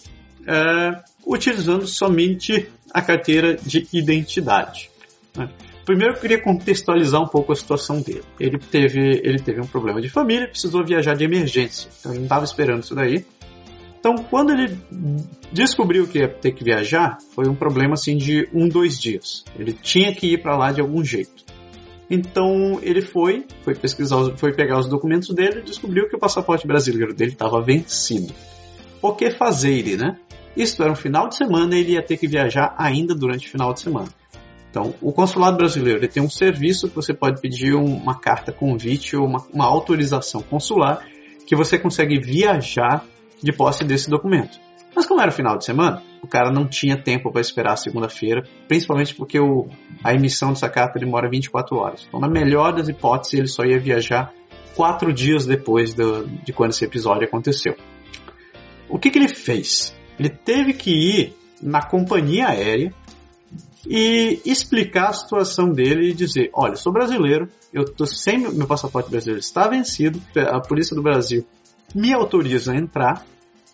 é, utilizando somente a carteira de identidade. Né? Primeiro eu queria contextualizar um pouco a situação dele. Ele teve, ele teve um problema de família, precisou viajar de emergência, então ele não estava esperando isso daí. Então, quando ele descobriu que ia ter que viajar, foi um problema assim de um, dois dias. Ele tinha que ir para lá de algum jeito. Então ele foi, foi pesquisar, foi pegar os documentos dele e descobriu que o passaporte brasileiro dele estava vencido. O que fazer, né? Isso era um final de semana e ele ia ter que viajar ainda durante o final de semana. Então, o consulado brasileiro ele tem um serviço que você pode pedir uma carta convite ou uma, uma autorização consular que você consegue viajar de posse desse documento. Mas como era final de semana, o cara não tinha tempo para esperar a segunda-feira, principalmente porque o, a emissão dessa carta demora 24 horas. Então, na melhor das hipóteses, ele só ia viajar quatro dias depois do, de quando esse episódio aconteceu. O que, que ele fez? Ele teve que ir na companhia aérea e explicar a situação dele e dizer: olha, sou brasileiro, eu tô sem meu passaporte brasileiro está vencido, a polícia do Brasil me autoriza a entrar,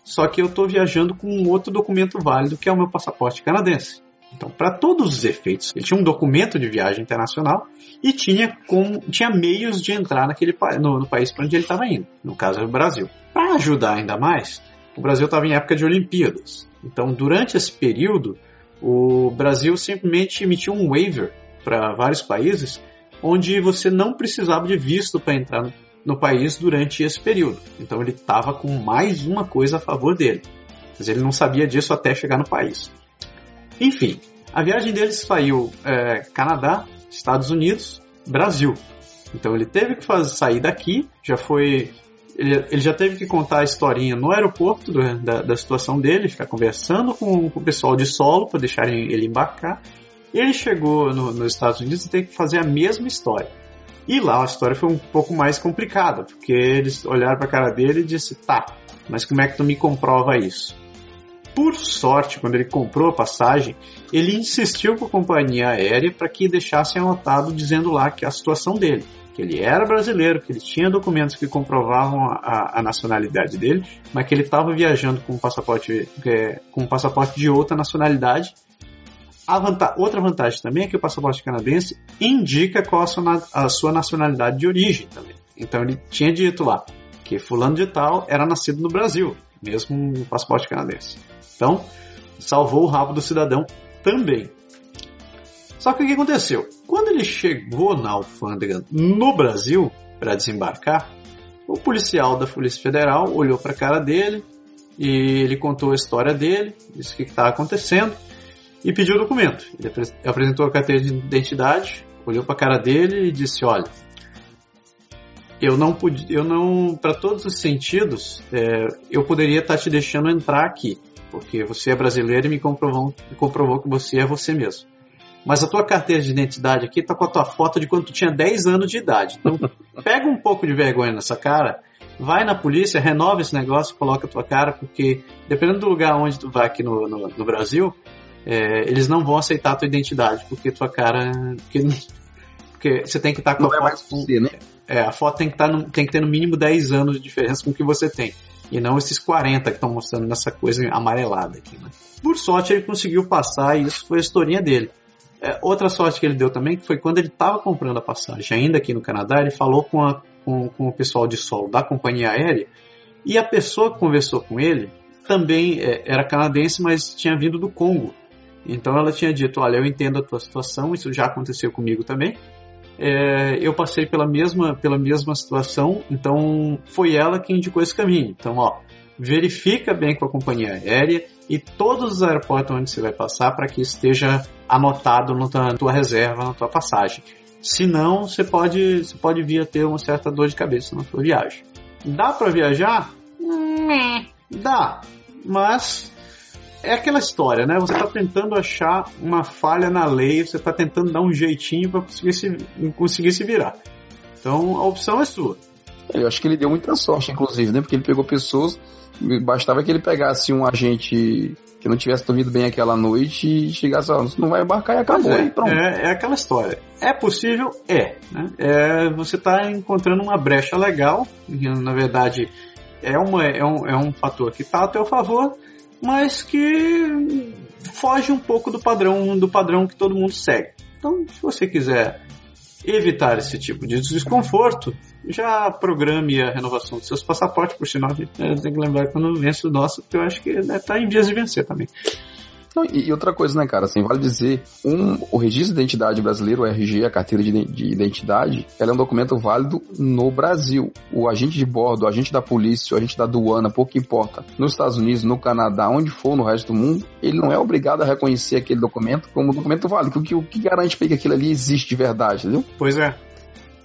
só que eu estou viajando com um outro documento válido que é o meu passaporte canadense. Então, para todos os efeitos, ele tinha um documento de viagem internacional e tinha, com, tinha meios de entrar naquele, no, no país para onde ele estava indo, no caso é o Brasil. Para ajudar ainda mais, o Brasil estava em época de Olimpíadas. Então, durante esse período, o Brasil simplesmente emitiu um waiver para vários países, onde você não precisava de visto para entrar no país durante esse período. Então ele estava com mais uma coisa a favor dele. Mas ele não sabia disso até chegar no país. Enfim, a viagem dele saiu é, Canadá, Estados Unidos, Brasil. Então ele teve que fazer, sair daqui, já foi. Ele, ele, já teve que contar a historinha no aeroporto do, da, da, situação dele, ficar conversando com, com o pessoal de solo para deixarem ele embarcar. Ele chegou no, nos Estados Unidos e teve que fazer a mesma história. E lá a história foi um pouco mais complicada, porque eles olharam para a cara dele e disse: "Tá, mas como é que tu me comprova isso?" Por sorte, quando ele comprou a passagem, ele insistiu com a companhia aérea para que deixassem anotado dizendo lá que a situação dele, que ele era brasileiro, que ele tinha documentos que comprovavam a, a nacionalidade dele, mas que ele estava viajando com um passaporte é, com um passaporte de outra nacionalidade Vanta outra vantagem também é que o passaporte canadense indica qual a sua, a sua nacionalidade de origem também. Então ele tinha dito lá que fulano de tal era nascido no Brasil, mesmo no passaporte canadense. Então, salvou o rabo do cidadão também. Só que o que aconteceu? Quando ele chegou na alfândega no Brasil para desembarcar, o policial da Polícia Federal olhou para a cara dele e ele contou a história dele, disse o que estava acontecendo e pediu o documento. Ele apresentou a carteira de identidade, olhou para a cara dele e disse: Olha, eu não pude, eu não, para todos os sentidos, é, eu poderia estar tá te deixando entrar aqui, porque você é brasileiro e me comprovou, me comprovou que você é você mesmo. Mas a tua carteira de identidade aqui tá com a tua foto de quando tu tinha 10 anos de idade. Então, pega um pouco de vergonha nessa cara, vai na polícia, renova esse negócio, coloca a tua cara, porque dependendo do lugar onde tu vai aqui no, no, no Brasil, é, eles não vão aceitar a tua identidade, porque tua cara. Porque, porque você tem que estar tá com não a é foto. Você, né? É, a foto tem que, tá no, tem que ter no mínimo 10 anos de diferença com o que você tem. E não esses 40 que estão mostrando nessa coisa amarelada aqui. Né? Por sorte, ele conseguiu passar e isso foi a historinha dele. É, outra sorte que ele deu também foi quando ele estava comprando a passagem, ainda aqui no Canadá, ele falou com, a, com, com, o pessoal de solo da companhia aérea e a pessoa que conversou com ele também é, era canadense, mas tinha vindo do Congo. Então ela tinha dito: Olha, eu entendo a tua situação, isso já aconteceu comigo também. É, eu passei pela mesma, pela mesma situação, então foi ela que indicou esse caminho. Então, ó, verifica bem com a companhia aérea e todos os aeroportos onde você vai passar para que esteja anotado na tua reserva, na tua passagem. Senão, você pode, você pode vir a ter uma certa dor de cabeça na sua viagem. Dá para viajar? Dá, mas é aquela história, né? Você está tentando achar uma falha na lei, você está tentando dar um jeitinho para conseguir se, conseguir se virar. Então a opção é sua. Eu acho que ele deu muita sorte, inclusive, né? Porque ele pegou pessoas. Bastava que ele pegasse um agente que não tivesse dormido bem aquela noite e chegasse, ó, não vai embarcar e acabou. É, e pronto. É, é, aquela história. É possível? É, né? é. Você está encontrando uma brecha legal, na verdade é, uma, é, um, é um fator que está a teu favor, mas que foge um pouco do padrão do padrão que todo mundo segue. Então, se você quiser evitar esse tipo de desconforto, já programe a renovação dos seus passaportes, por sinal, tem que lembrar quando vence o nosso, porque eu acho que deve estar em vias de vencer também. Não, e, e outra coisa, né, cara, assim, vale dizer, um, o registro de identidade brasileiro, o RG, a carteira de, de identidade, ela é um documento válido no Brasil. O agente de bordo, o agente da polícia, o agente da aduana, pouco importa, nos Estados Unidos, no Canadá, onde for no resto do mundo, ele não é obrigado a reconhecer aquele documento como documento válido. O que, o que garante que aquilo ali existe de verdade, entendeu? Pois é.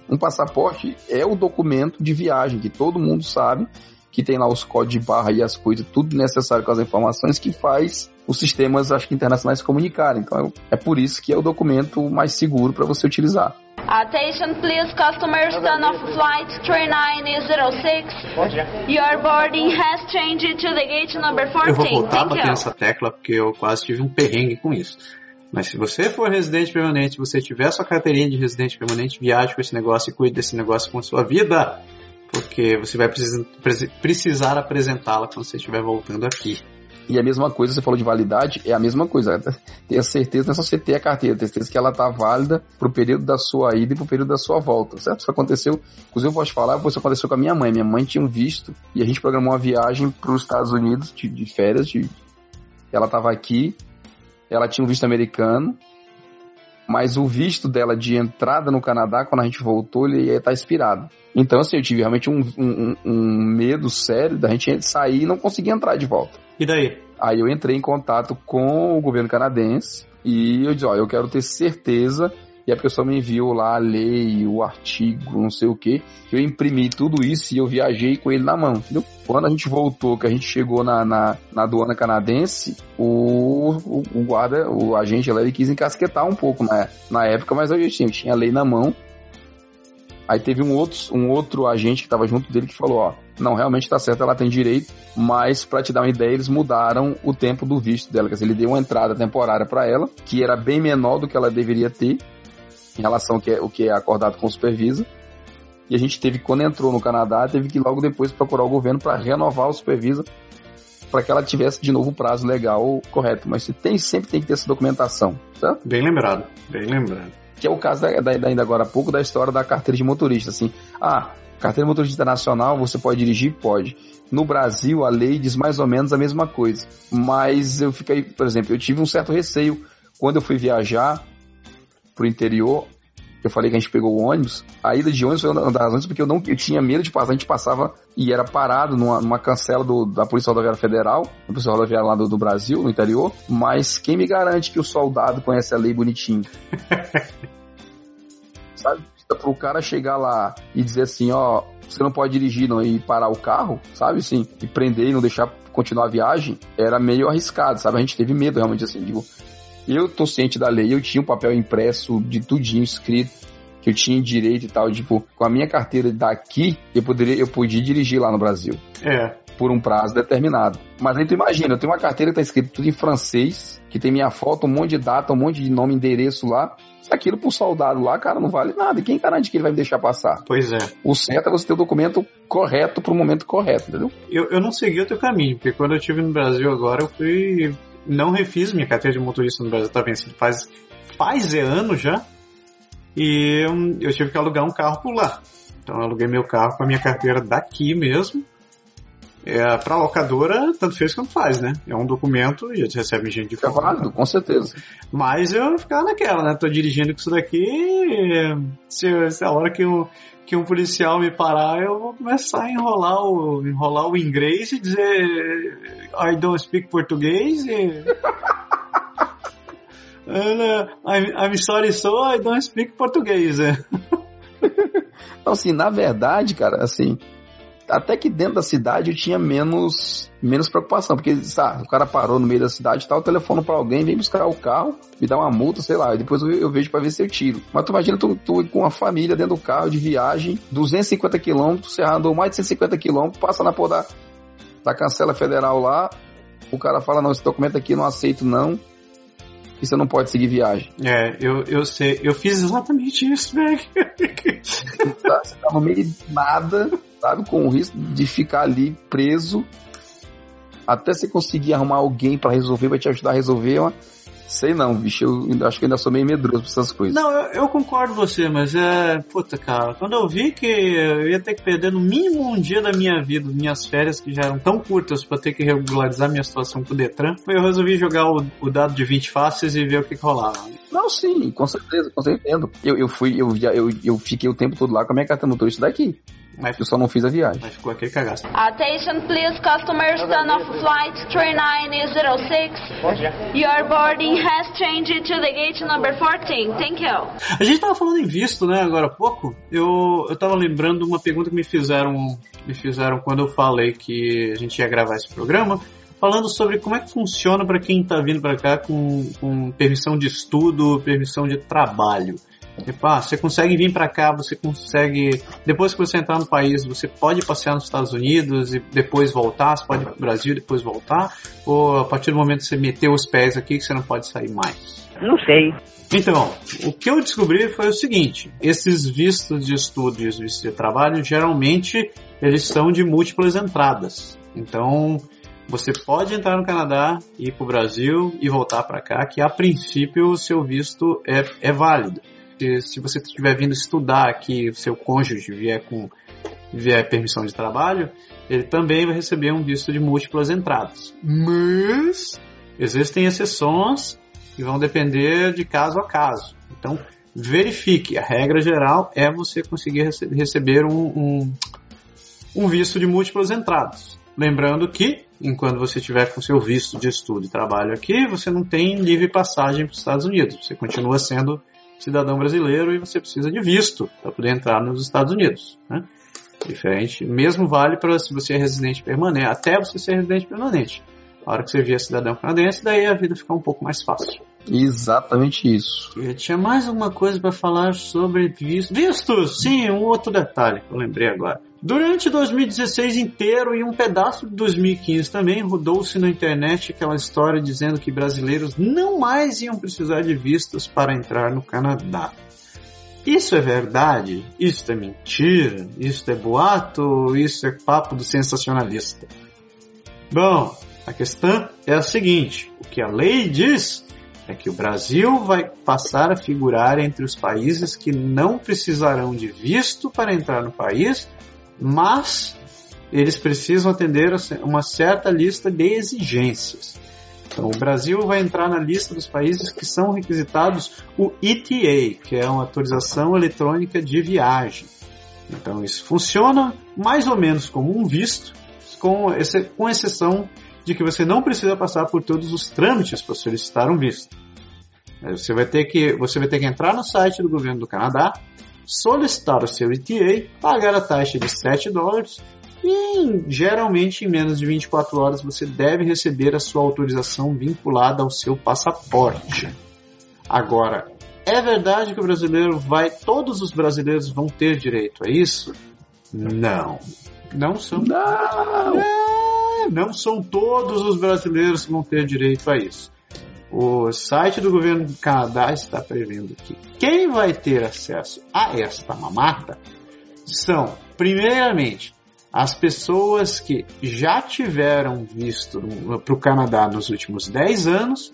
Um passaporte é o documento de viagem que todo mundo sabe que tem lá os códigos de barra e as coisas, tudo necessário com as informações que faz os sistemas, acho que internacionais se comunicarem. Então é por isso que é o documento mais seguro para você utilizar. Attention please customers son of flight 3906. Your boarding has changed to the gate number 14. Eu vou voltar a Thank bater you. nessa tecla porque eu quase tive um perrengue com isso. Mas se você for residente permanente, você tiver sua carteirinha de residente permanente, viaje com esse negócio e cuide desse negócio com a sua vida. Porque você vai precisar, apresentá-la quando você estiver voltando aqui. E a mesma coisa, você falou de validade, é a mesma coisa. Ter certeza não é só você ter a carteira, ter certeza que ela está válida para o período da sua ida e para o período da sua volta, certo? Isso aconteceu, inclusive eu posso falar, isso aconteceu com a minha mãe. Minha mãe tinha um visto e a gente programou uma viagem para os Estados Unidos de, de férias. De, ela estava aqui, ela tinha um visto americano, mas o visto dela de entrada no Canadá, quando a gente voltou, ele ia estar expirado. Então, assim, eu tive realmente um, um, um medo sério da gente sair e não conseguir entrar de volta. E daí? Aí eu entrei em contato com o governo canadense e eu disse, ó, eu quero ter certeza e a pessoa me enviou lá a lei, o artigo, não sei o que. Eu imprimi tudo isso e eu viajei com ele na mão, entendeu? Quando a gente voltou, que a gente chegou na, na, na aduana canadense, o, o, o, guarda, o agente lá, ele quis encasquetar um pouco na, na época, mas eu, assim, eu tinha a lei na mão. Aí teve um outro, um outro agente que estava junto dele que falou, ó, não, realmente tá certo, ela tem direito, mas para te dar uma ideia, eles mudaram o tempo do visto dela, quer dizer, ele deu uma entrada temporária para ela, que era bem menor do que ela deveria ter, em relação ao que é, o que é acordado com o supervisa. E a gente teve, quando entrou no Canadá, teve que logo depois procurar o governo para renovar o supervisa para que ela tivesse de novo o prazo legal correto. Mas você tem, sempre tem que ter essa documentação, certo? Bem lembrado, bem lembrado. Que é o caso da, da, ainda agora há pouco da história da carteira de motorista. Assim, ah, carteira de motorista internacional, você pode dirigir? Pode. No Brasil, a lei diz mais ou menos a mesma coisa. Mas eu fiquei, por exemplo, eu tive um certo receio quando eu fui viajar pro interior. Eu falei que a gente pegou o ônibus. A ida de ônibus foi uma das razões porque eu não eu tinha medo de passar. A gente passava e era parado numa, numa cancela do, da Polícia Rodoviária Federal, da Polícia Rodoviária lá do, do Brasil, no interior. Mas quem me garante que o soldado conhece a lei bonitinho? Sabe? Para o cara chegar lá e dizer assim, ó, você não pode dirigir não, e parar o carro, sabe assim, e prender e não deixar continuar a viagem, era meio arriscado, sabe? A gente teve medo realmente assim, digo, eu tô ciente da lei, eu tinha um papel impresso de tudinho escrito, que eu tinha direito e tal, tipo, com a minha carteira daqui, eu poderia, eu podia dirigir lá no Brasil. É. Por um prazo determinado. Mas aí tu imagina, eu tenho uma carteira que tá escrito tudo em francês, que tem minha foto, um monte de data, um monte de nome, endereço lá. Aquilo pro soldado lá, cara, não vale nada. E quem garante que ele vai me deixar passar? Pois é. O certo é você ter o documento correto pro momento correto, entendeu? Eu, eu não segui o teu caminho, porque quando eu estive no Brasil agora, eu fui. Não refiz minha carteira de motorista no Brasil, tá vencido faz, faz é ano já. E eu, eu tive que alugar um carro por lá. Então eu aluguei meu carro com a minha carteira daqui mesmo. É, pra locadora, tanto fez quanto faz, né? É um documento e eles recebem gente de É fora. válido, com certeza. Mas eu ficava naquela, né? Tô dirigindo com isso daqui. Se, se a hora que, eu, que um policial me parar, eu vou começar a enrolar o, enrolar o inglês e dizer I don't speak português. E... I'm, I'm sorry, so I don't speak português. Então, assim, na verdade, cara, assim, até que dentro da cidade eu tinha menos, menos preocupação, porque, sabe, o cara parou no meio da cidade e tal, eu telefono pra alguém, vem buscar o carro, me dá uma multa, sei lá, e depois eu, eu vejo pra ver se eu tiro. Mas tu imagina tu, tu com uma família dentro do carro de viagem, 250 quilômetros, você andou mais de 150 quilômetros, passa na porra da, da cancela federal lá, o cara fala, não, esse documento aqui eu não aceito não, e você não pode seguir viagem. É, eu, eu sei, eu fiz exatamente isso, velho. tá? Você tá no meio de nada, sabe? Com o risco de ficar ali preso até você conseguir arrumar alguém para resolver, vai te ajudar a resolver. Uma... Sei não, bicho, eu acho que ainda sou meio medroso pra essas coisas. Não, eu, eu concordo com você, mas é. Puta, cara, quando eu vi que eu ia ter que perder no mínimo um dia da minha vida, minhas férias que já eram tão curtas pra ter que regularizar minha situação com o Detran, eu resolvi jogar o, o dado de 20 faces e ver o que, que rolava. Não, sim, com certeza, com certeza. Eu, eu fui, eu, eu, eu fiquei o tempo todo lá com a minha carta motorista daqui. Mas, Eu só não fiz a viagem. mas ficou aquele cagaço. Attention please, customers turn off flight 3906. Your boarding has changed to the gate number 14. Thank you. A gente tava falando em visto, né, agora há pouco. Eu, eu tava lembrando uma pergunta que me fizeram, me fizeram quando eu falei que a gente ia gravar esse programa, falando sobre como é que funciona para quem tá vindo para cá com, com permissão de estudo, permissão de trabalho. Tipo, ah, você consegue vir para cá, você consegue. Depois que você entrar no país, você pode passear nos Estados Unidos e depois voltar, você pode ir pro Brasil e depois voltar, ou a partir do momento que você meteu os pés aqui, que você não pode sair mais. Não sei. Então, o que eu descobri foi o seguinte: esses vistos de estudo e os vistos de trabalho, geralmente, eles são de múltiplas entradas. Então, você pode entrar no Canadá, ir para o Brasil e voltar para cá, que a princípio o seu visto é, é válido. Se, você estiver vindo estudar aqui, o seu cônjuge vier com vier permissão de trabalho, ele também vai receber um visto de múltiplas entradas. Mas existem exceções que vão depender de caso a caso. Então, verifique. A regra geral é você conseguir rece- receber um, um, um visto de múltiplas entradas. Lembrando que, enquanto você tiver com seu visto de estudo e trabalho aqui, você não tem livre passagem para os Estados Unidos. Você continua sendo cidadão brasileiro e você precisa de visto para poder entrar nos Estados Unidos. Né? Diferente. Mesmo vale para se você é residente permanente, até você ser residente permanente. A hora que você vier cidadão canadense, daí a vida fica um pouco mais fácil. Exatamente isso. Eu tinha mais alguma coisa para falar sobre vistos. Vistos! Sim, um outro detalhe que eu lembrei agora. Durante 2016 inteiro e um pedaço de 2015 também, rodou-se na internet aquela história dizendo que brasileiros não mais iam precisar de vistos para entrar no Canadá. Isso é verdade? Isso é mentira? Isso é boato? Isso é papo do sensacionalista? Bom, a questão é a seguinte: o que a lei diz é que o Brasil vai passar a figurar entre os países que não precisarão de visto para entrar no país, mas eles precisam atender uma certa lista de exigências. Então, o Brasil vai entrar na lista dos países que são requisitados o ETA, que é uma autorização eletrônica de viagem. Então, isso funciona mais ou menos como um visto, com, com exceção de que você não precisa passar por todos os trâmites para solicitar um visto. Você vai ter que você vai ter que entrar no site do governo do Canadá, solicitar o seu ETA, pagar a taxa de 7 dólares e geralmente em menos de 24 horas você deve receber a sua autorização vinculada ao seu passaporte. Agora, é verdade que o brasileiro vai, todos os brasileiros vão ter direito a isso? Não. Não são. Não! É, não são todos os brasileiros que vão ter direito a isso. O site do governo do Canadá está prevendo que quem vai ter acesso a esta mamata são, primeiramente, as pessoas que já tiveram visto para o Canadá nos últimos 10 anos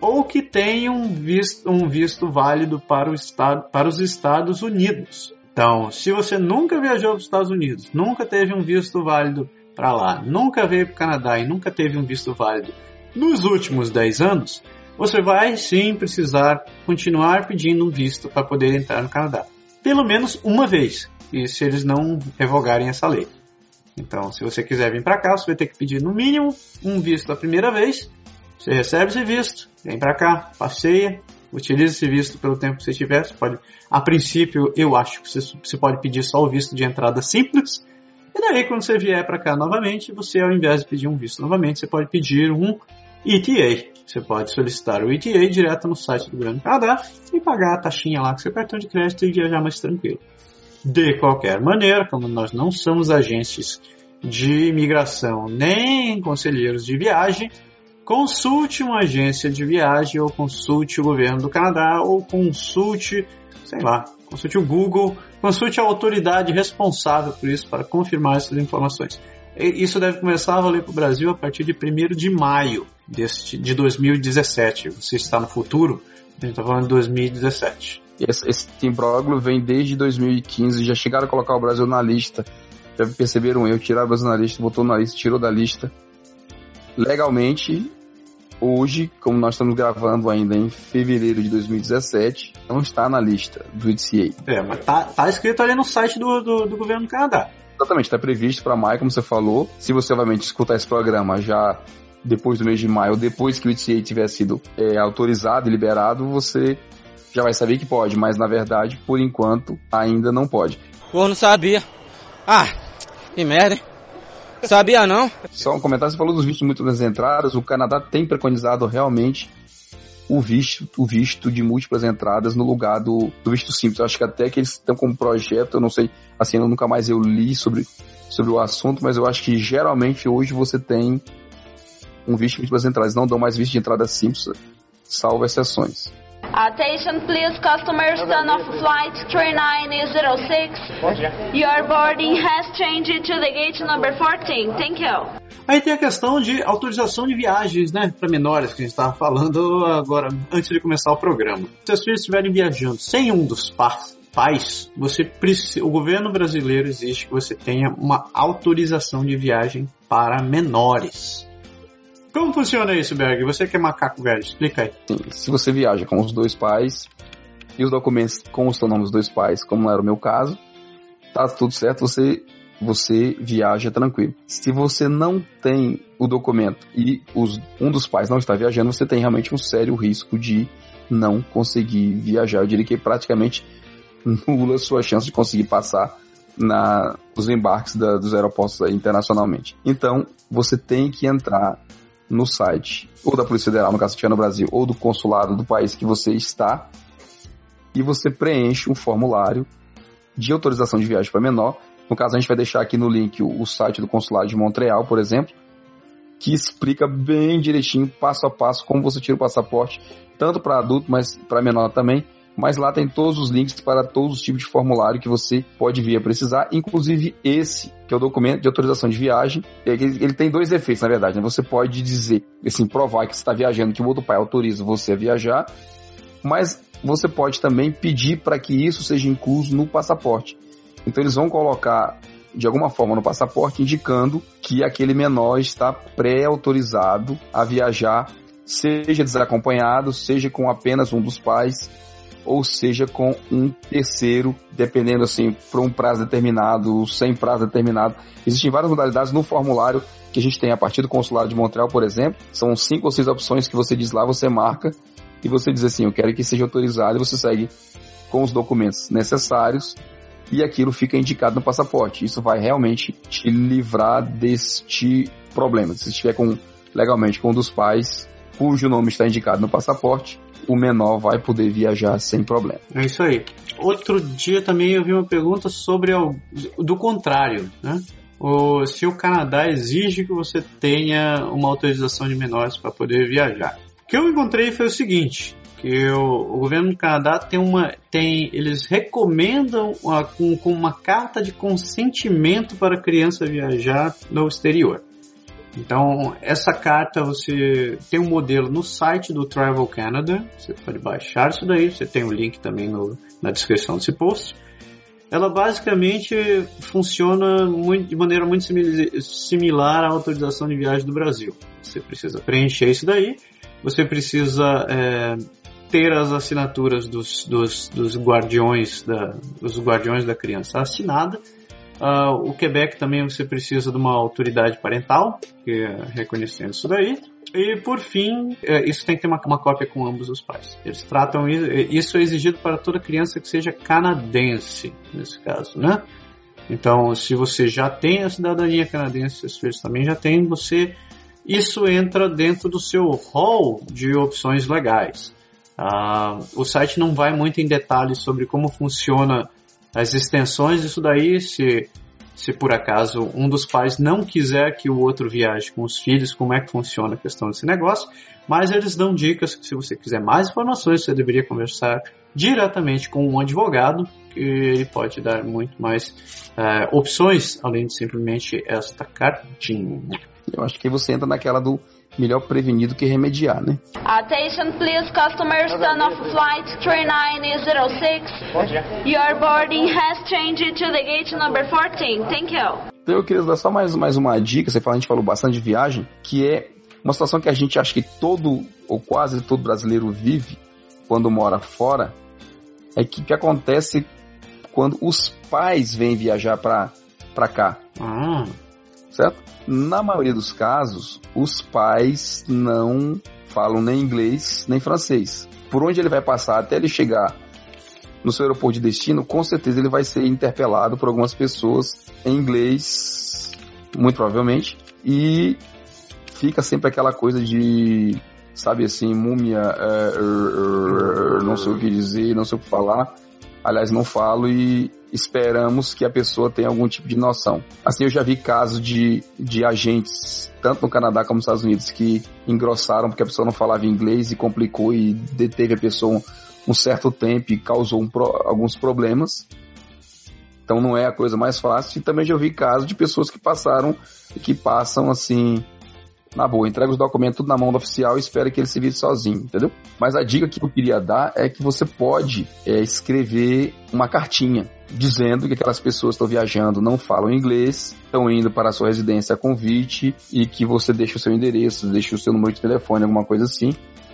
ou que tenham visto, um visto válido para, estado, para os Estados Unidos. Então, se você nunca viajou para os Estados Unidos, nunca teve um visto válido para lá, nunca veio para o Canadá e nunca teve um visto válido nos últimos 10 anos, você vai sim precisar continuar pedindo um visto para poder entrar no Canadá. Pelo menos uma vez, e se eles não revogarem essa lei. Então, se você quiser vir para cá, você vai ter que pedir no mínimo um visto da primeira vez. Você recebe esse visto, vem para cá, passeia, utilize esse visto pelo tempo que você tiver. Você pode, a princípio, eu acho que você, você pode pedir só o visto de entrada simples. E daí, quando você vier para cá novamente, você, ao invés de pedir um visto novamente, você pode pedir um ETA. Você pode solicitar o ETA direto no site do Grande Canadá e pagar a taxinha lá com seu cartão de crédito e viajar mais tranquilo. De qualquer maneira, como nós não somos agentes de imigração nem conselheiros de viagem, consulte uma agência de viagem ou consulte o governo do Canadá ou consulte, sei lá, consulte o Google, consulte a autoridade responsável por isso para confirmar essas informações. Isso deve começar a valer para o Brasil a partir de 1 de maio deste, de 2017. Você está no futuro, a gente está falando de 2017. Esse, esse imbróglio vem desde 2015, já chegaram a colocar o Brasil na lista. Já perceberam eu, tiraram o Brasil na lista, botou na lista, tirou da lista. Legalmente, hoje, como nós estamos gravando ainda em fevereiro de 2017, não está na lista do ICA. É, mas tá, tá escrito ali no site do, do, do governo do Canadá. Exatamente, está previsto para maio, como você falou. Se você, obviamente, escutar esse programa já depois do mês de maio, depois que o ICA tiver sido é, autorizado e liberado, você já vai saber que pode, mas na verdade, por enquanto, ainda não pode. Pô, não sabia. Ah, que merda, hein? Sabia não? Só um comentário, você falou dos vistos múltiplas entradas, o Canadá tem preconizado realmente o visto, o visto de múltiplas entradas no lugar do, do visto simples. Eu acho que até que eles estão com um projeto, eu não sei, assim, eu nunca mais eu li sobre, sobre o assunto, mas eu acho que geralmente hoje você tem um visto de múltiplas entradas. Não dão mais visto de entrada simples, salvo exceções. Attention please, customers, turn off flight 3906. Your boarding has changed to the gate number 14. Thank you. Aí tem a questão de autorização de viagens, né, para menores que a gente estava falando agora antes de começar o programa. Se as filhas estiverem viajando sem um dos pais, pais, você precisa, o governo brasileiro exige que você tenha uma autorização de viagem para menores. Como funciona isso, Berg? Você que é macaco velho, explica aí. Sim, se você viaja com os dois pais e os documentos constam o nome dos dois pais, como era o meu caso, tá tudo certo, você você viaja tranquilo. Se você não tem o documento e os, um dos pais não está viajando, você tem realmente um sério risco de não conseguir viajar. Eu diria que praticamente nula sua chance de conseguir passar na, nos embarques da, dos aeroportos internacionalmente. Então, você tem que entrar no site, ou da Polícia Federal, no caso se no Brasil, ou do consulado do país que você está, e você preenche um formulário de autorização de viagem para menor. No caso, a gente vai deixar aqui no link o, o site do consulado de Montreal, por exemplo, que explica bem direitinho, passo a passo, como você tira o passaporte, tanto para adulto, mas para menor também, mas lá tem todos os links para todos os tipos de formulário que você pode vir a precisar, inclusive esse, que é o documento de autorização de viagem. Ele tem dois efeitos, na verdade. Né? Você pode dizer, assim, provar que você está viajando, que o outro pai autoriza você a viajar, mas você pode também pedir para que isso seja incluso no passaporte. Então eles vão colocar de alguma forma no passaporte indicando que aquele menor está pré-autorizado a viajar, seja desacompanhado, seja com apenas um dos pais, ou seja com um terceiro, dependendo assim, por um prazo determinado, sem prazo determinado. Existem várias modalidades no formulário que a gente tem a partir do consulado de Montreal, por exemplo. São cinco ou seis opções que você diz lá, você marca e você diz assim, eu quero que seja autorizado e você segue com os documentos necessários e aquilo fica indicado no passaporte. Isso vai realmente te livrar deste problema. Se estiver com legalmente com um dos pais cujo nome está indicado no passaporte, o menor vai poder viajar sem problema. É isso aí. Outro dia também eu vi uma pergunta sobre o, do contrário, né? O, se o Canadá exige que você tenha uma autorização de menores para poder viajar. O que eu encontrei foi o seguinte, que o, o, governo do Canadá tem uma tem eles recomendam uma, com, com uma carta de consentimento para a criança viajar no exterior. Então, essa carta você tem um modelo no site do Travel Canada, você pode baixar isso daí, você tem o link também no, na descrição desse post. Ela basicamente funciona muito, de maneira muito similar à autorização de viagem do Brasil. Você precisa preencher isso daí, você precisa é, ter as assinaturas dos, dos, dos guardiões da, dos guardiões da criança assinada Uh, o Quebec também você precisa de uma autoridade parental, que é reconhecendo isso daí. E por fim, é, isso tem que ter uma, uma, cópia com ambos os pais. Eles tratam isso, isso é exigido para toda criança que seja canadense, nesse caso, né? Então, se você já tem a cidadania canadense, seus filhos também já têm, você isso entra dentro do seu hall de opções legais. Uh, o site não vai muito em detalhes sobre como funciona as extensões disso daí, se, se por acaso um dos pais não quiser que o outro viaje com os filhos, como é que funciona a questão desse negócio, mas eles dão dicas que se você quiser mais informações, você deveria conversar diretamente com um advogado, que ele pode dar muito mais uh, opções, além de simplesmente esta cartinha. Eu acho que você entra naquela do melhor prevenir do que remediar, né? Attention please, customers turn off flight 3906. Your boarding has changed to the gate number 14. Thank you. Então eu queria dar só mais, mais uma dica, você fala, a gente falou bastante de viagem, que é uma situação que a gente acha que todo, ou quase todo brasileiro vive quando mora fora, é que que acontece quando os pais vêm viajar para cá. Ah, certo? Na maioria dos casos, os pais não falam nem inglês nem francês. Por onde ele vai passar até ele chegar no seu aeroporto de destino, com certeza ele vai ser interpelado por algumas pessoas em inglês, muito provavelmente, e fica sempre aquela coisa de, sabe assim, múmia, é, er, er, não sei o que dizer, não sei o que falar. Aliás, não falo e esperamos que a pessoa tenha algum tipo de noção. Assim, eu já vi casos de, de agentes, tanto no Canadá como nos Estados Unidos, que engrossaram porque a pessoa não falava inglês e complicou e deteve a pessoa um, certo tempo e causou um alguns problemas. Então não é a coisa mais fácil. E também já vi casos de pessoas que passaram, que passam assim, na boa, entrega os documentos tudo na mão do oficial e espera que ele se vire sozinho, entendeu? Mas a dica que eu queria dar é que você pode é, escrever uma cartinha dizendo que aquelas pessoas estão viajando, não falam inglês, estão indo para a sua residência a convite e que você deixa o seu endereço, deixa o seu número de telefone, alguma coisa assim.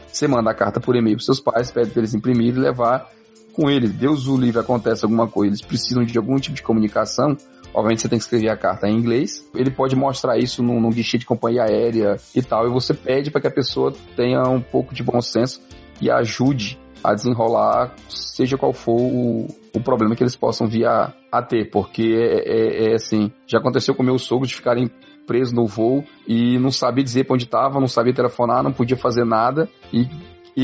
Você manda a carta por e-mail para seus pais, pede para eles imprimirem e levar com eles. Deus o livre, acontece alguma coisa, eles precisam de algum tipo de comunicação, Obviamente você tem que escrever a carta em inglês. Ele pode mostrar isso num, num guichê de companhia aérea e tal. E você pede para que a pessoa tenha um pouco de bom senso e ajude a desenrolar, seja qual for o, o problema que eles possam vir a, a ter. Porque é, é, é, assim, já aconteceu com meus sogros de ficarem presos no voo e não sabia dizer para onde estava, não sabia telefonar, não podia fazer nada. E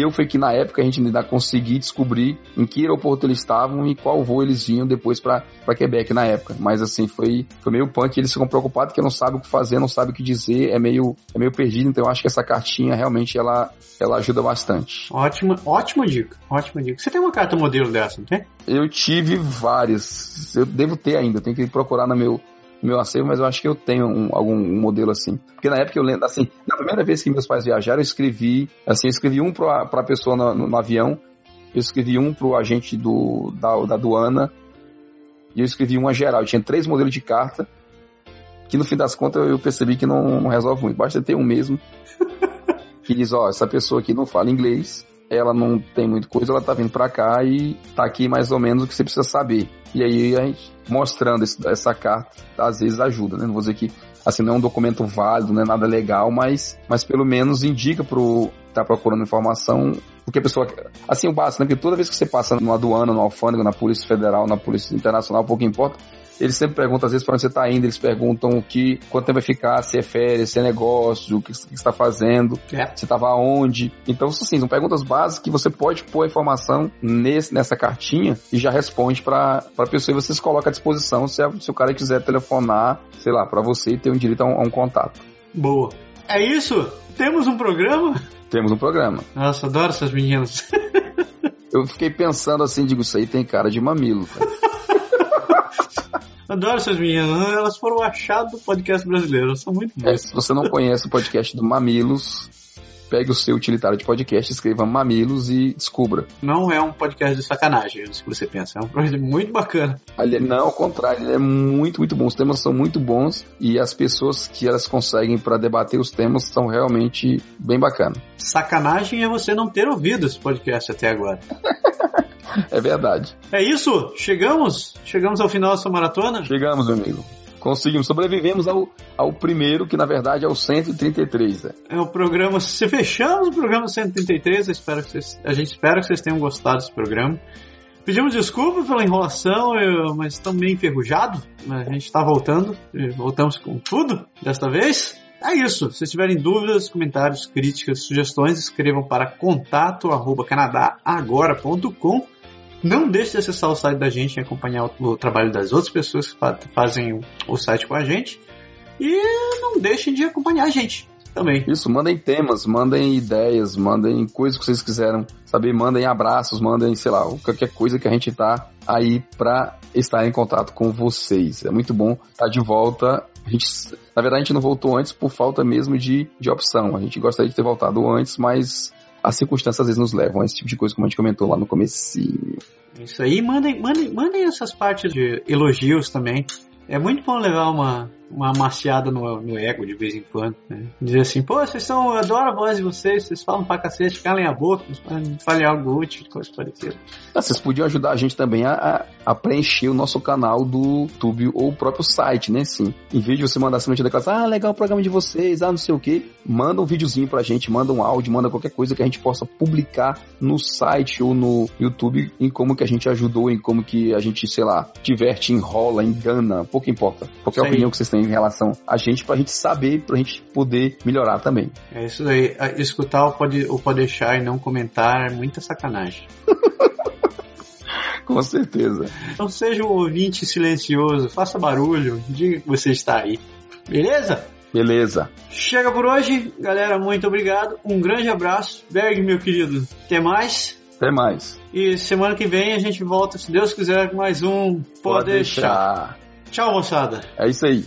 eu foi que na época a gente ainda consegui descobrir em que aeroporto eles estavam e qual voo eles vinham depois para Quebec na época. Mas assim, foi, foi meio punk, eles ficam preocupados que não sabem o que fazer, não sabem o que dizer, é meio, é meio perdido, então eu acho que essa cartinha realmente ela, ela ajuda bastante. Ótima, ótima dica, ótima dica. Você tem uma carta modelo dessa, não tem? Eu tive várias, eu devo ter ainda, tenho que procurar no meu, meu acervo, mas eu acho que eu tenho um, algum um modelo assim. Porque na época eu lembro, assim, na primeira vez que meus pais viajaram, eu escrevi, assim, eu escrevi um para a pessoa no, no, no, avião, eu escrevi um para o agente do, da, da aduana, e eu escrevi uma geral. Eu tinha três modelos de carta, que no fim das contas eu percebi que não, não resolve muito. Basta ter um mesmo, que diz, ó, essa pessoa aqui não fala inglês, ela não tem muita coisa, ela tá vindo para cá e tá aqui mais ou menos o que você precisa saber. E aí a gente mostrando esse, essa carta, às vezes ajuda, né? Não vou dizer que assim não é um documento válido, não é nada legal, mas, mas pelo menos indica pro tá procurando informação porque a pessoa. Assim, o básico, né? Porque toda vez que você passa numa aduana, numa alfândega, na Polícia Federal, na Polícia Internacional, pouco importa, eles sempre perguntam, às vezes, para onde você está indo, eles perguntam o que, quanto tempo vai ficar, se é férias, se é negócio, o que, que você está fazendo, É. você estava onde. Então, assim, são perguntas básicas que você pode pôr a informação nesse, nessa cartinha e já responde para a pessoa e você se coloca à disposição se, a- se o cara quiser telefonar, sei lá, para você e ter um direito a um, a um contato. Boa. É isso? Temos um programa? Temos um programa. Nossa, adoro essas meninas. Eu fiquei pensando assim, digo, isso aí tem cara de mamilo. cara. Adoro essas meninas. Elas foram o achado do podcast brasileiro. Elas são muito É, boas. se você não conhece o podcast do Mamilos, pegue o seu utilitário de podcast, escreva Mamilos e descubra. Não é um podcast de sacanagem, isso que você pensa. É um projeto muito bacana. Ali, não, ao contrário, ele é muito, muito bom. Os temas são muito bons e as pessoas que elas conseguem para debater os temas são realmente bem bacanas. Sacanagem é você não ter ouvido esse podcast até agora. É verdade. É isso? Chegamos? Chegamos ao final dessa maratona? Chegamos, meu amigo. Conseguimos, sobrevivemos ao, ao primeiro, que na verdade é o 133. né? É o programa. Se fechamos o programa 133, eu espero que vocês, a gente espera que vocês tenham gostado desse programa. Pedimos desculpa pela enrolação, eu- mas estamos meio enferrujados. A gente está voltando, voltamos com tudo desta vez. É isso. Se tiverem dúvidas, comentários, críticas, sugestões, escrevam para contato@canadagora.com. Não deixe de acessar o site da gente e acompanhar o, o trabalho das outras pessoas que fa- fazem o, site com a gente. E não deixem de acompanhar a gente. também. Isso, mandem temas, mandem ideias, mandem coisas que vocês quiseram saber, mandem abraços, mandem, sei lá, qualquer coisa que a gente tá aí pra estar em contato com vocês. É muito bom estar de volta. A gente, na verdade, a gente não voltou antes por falta mesmo de, de opção. A gente gostaria de ter voltado antes, mas as circunstâncias às vezes nos levam a esse tipo de coisa, como a gente comentou lá no comecinho. Isso aí, mandem, mandem, mandem essas partes de elogios também. É muito bom levar uma, uma amaciada no, no ego de vez em quando. Né? Dizer assim, pô, vocês são, eu adoro a voz de vocês, vocês falam pra cacete, calem a boca, falem algo útil, coisa parecida. Ah, vocês podiam ajudar a gente também a, a, preencher o nosso canal do YouTube ou o próprio site, né? Sim. Em vez de você mandar simplesmente da casa, ah, legal o programa de vocês, ah, não sei o que, manda um videozinho pra gente, manda um áudio, manda qualquer coisa que a gente possa publicar no site ou no YouTube em como que a gente ajudou, em como que a gente, sei lá, diverte, enrola, engana, pouco importa. Qualquer opinião que vocês têm em relação a gente, pra gente saber, pra gente poder melhorar também. É isso aí. Escutar o pode, o pode deixar e não comentar é muita sacanagem. Com certeza. Não seja um ouvinte silencioso, faça barulho, diga que você está aí. Beleza? Beleza. Chega por hoje, galera. Muito obrigado. Um grande abraço. Berg, meu querido. Até mais. Até mais. E semana que vem a gente volta, se Deus quiser, com mais um Pode, Pode deixar. deixar. Tchau, moçada. É isso aí.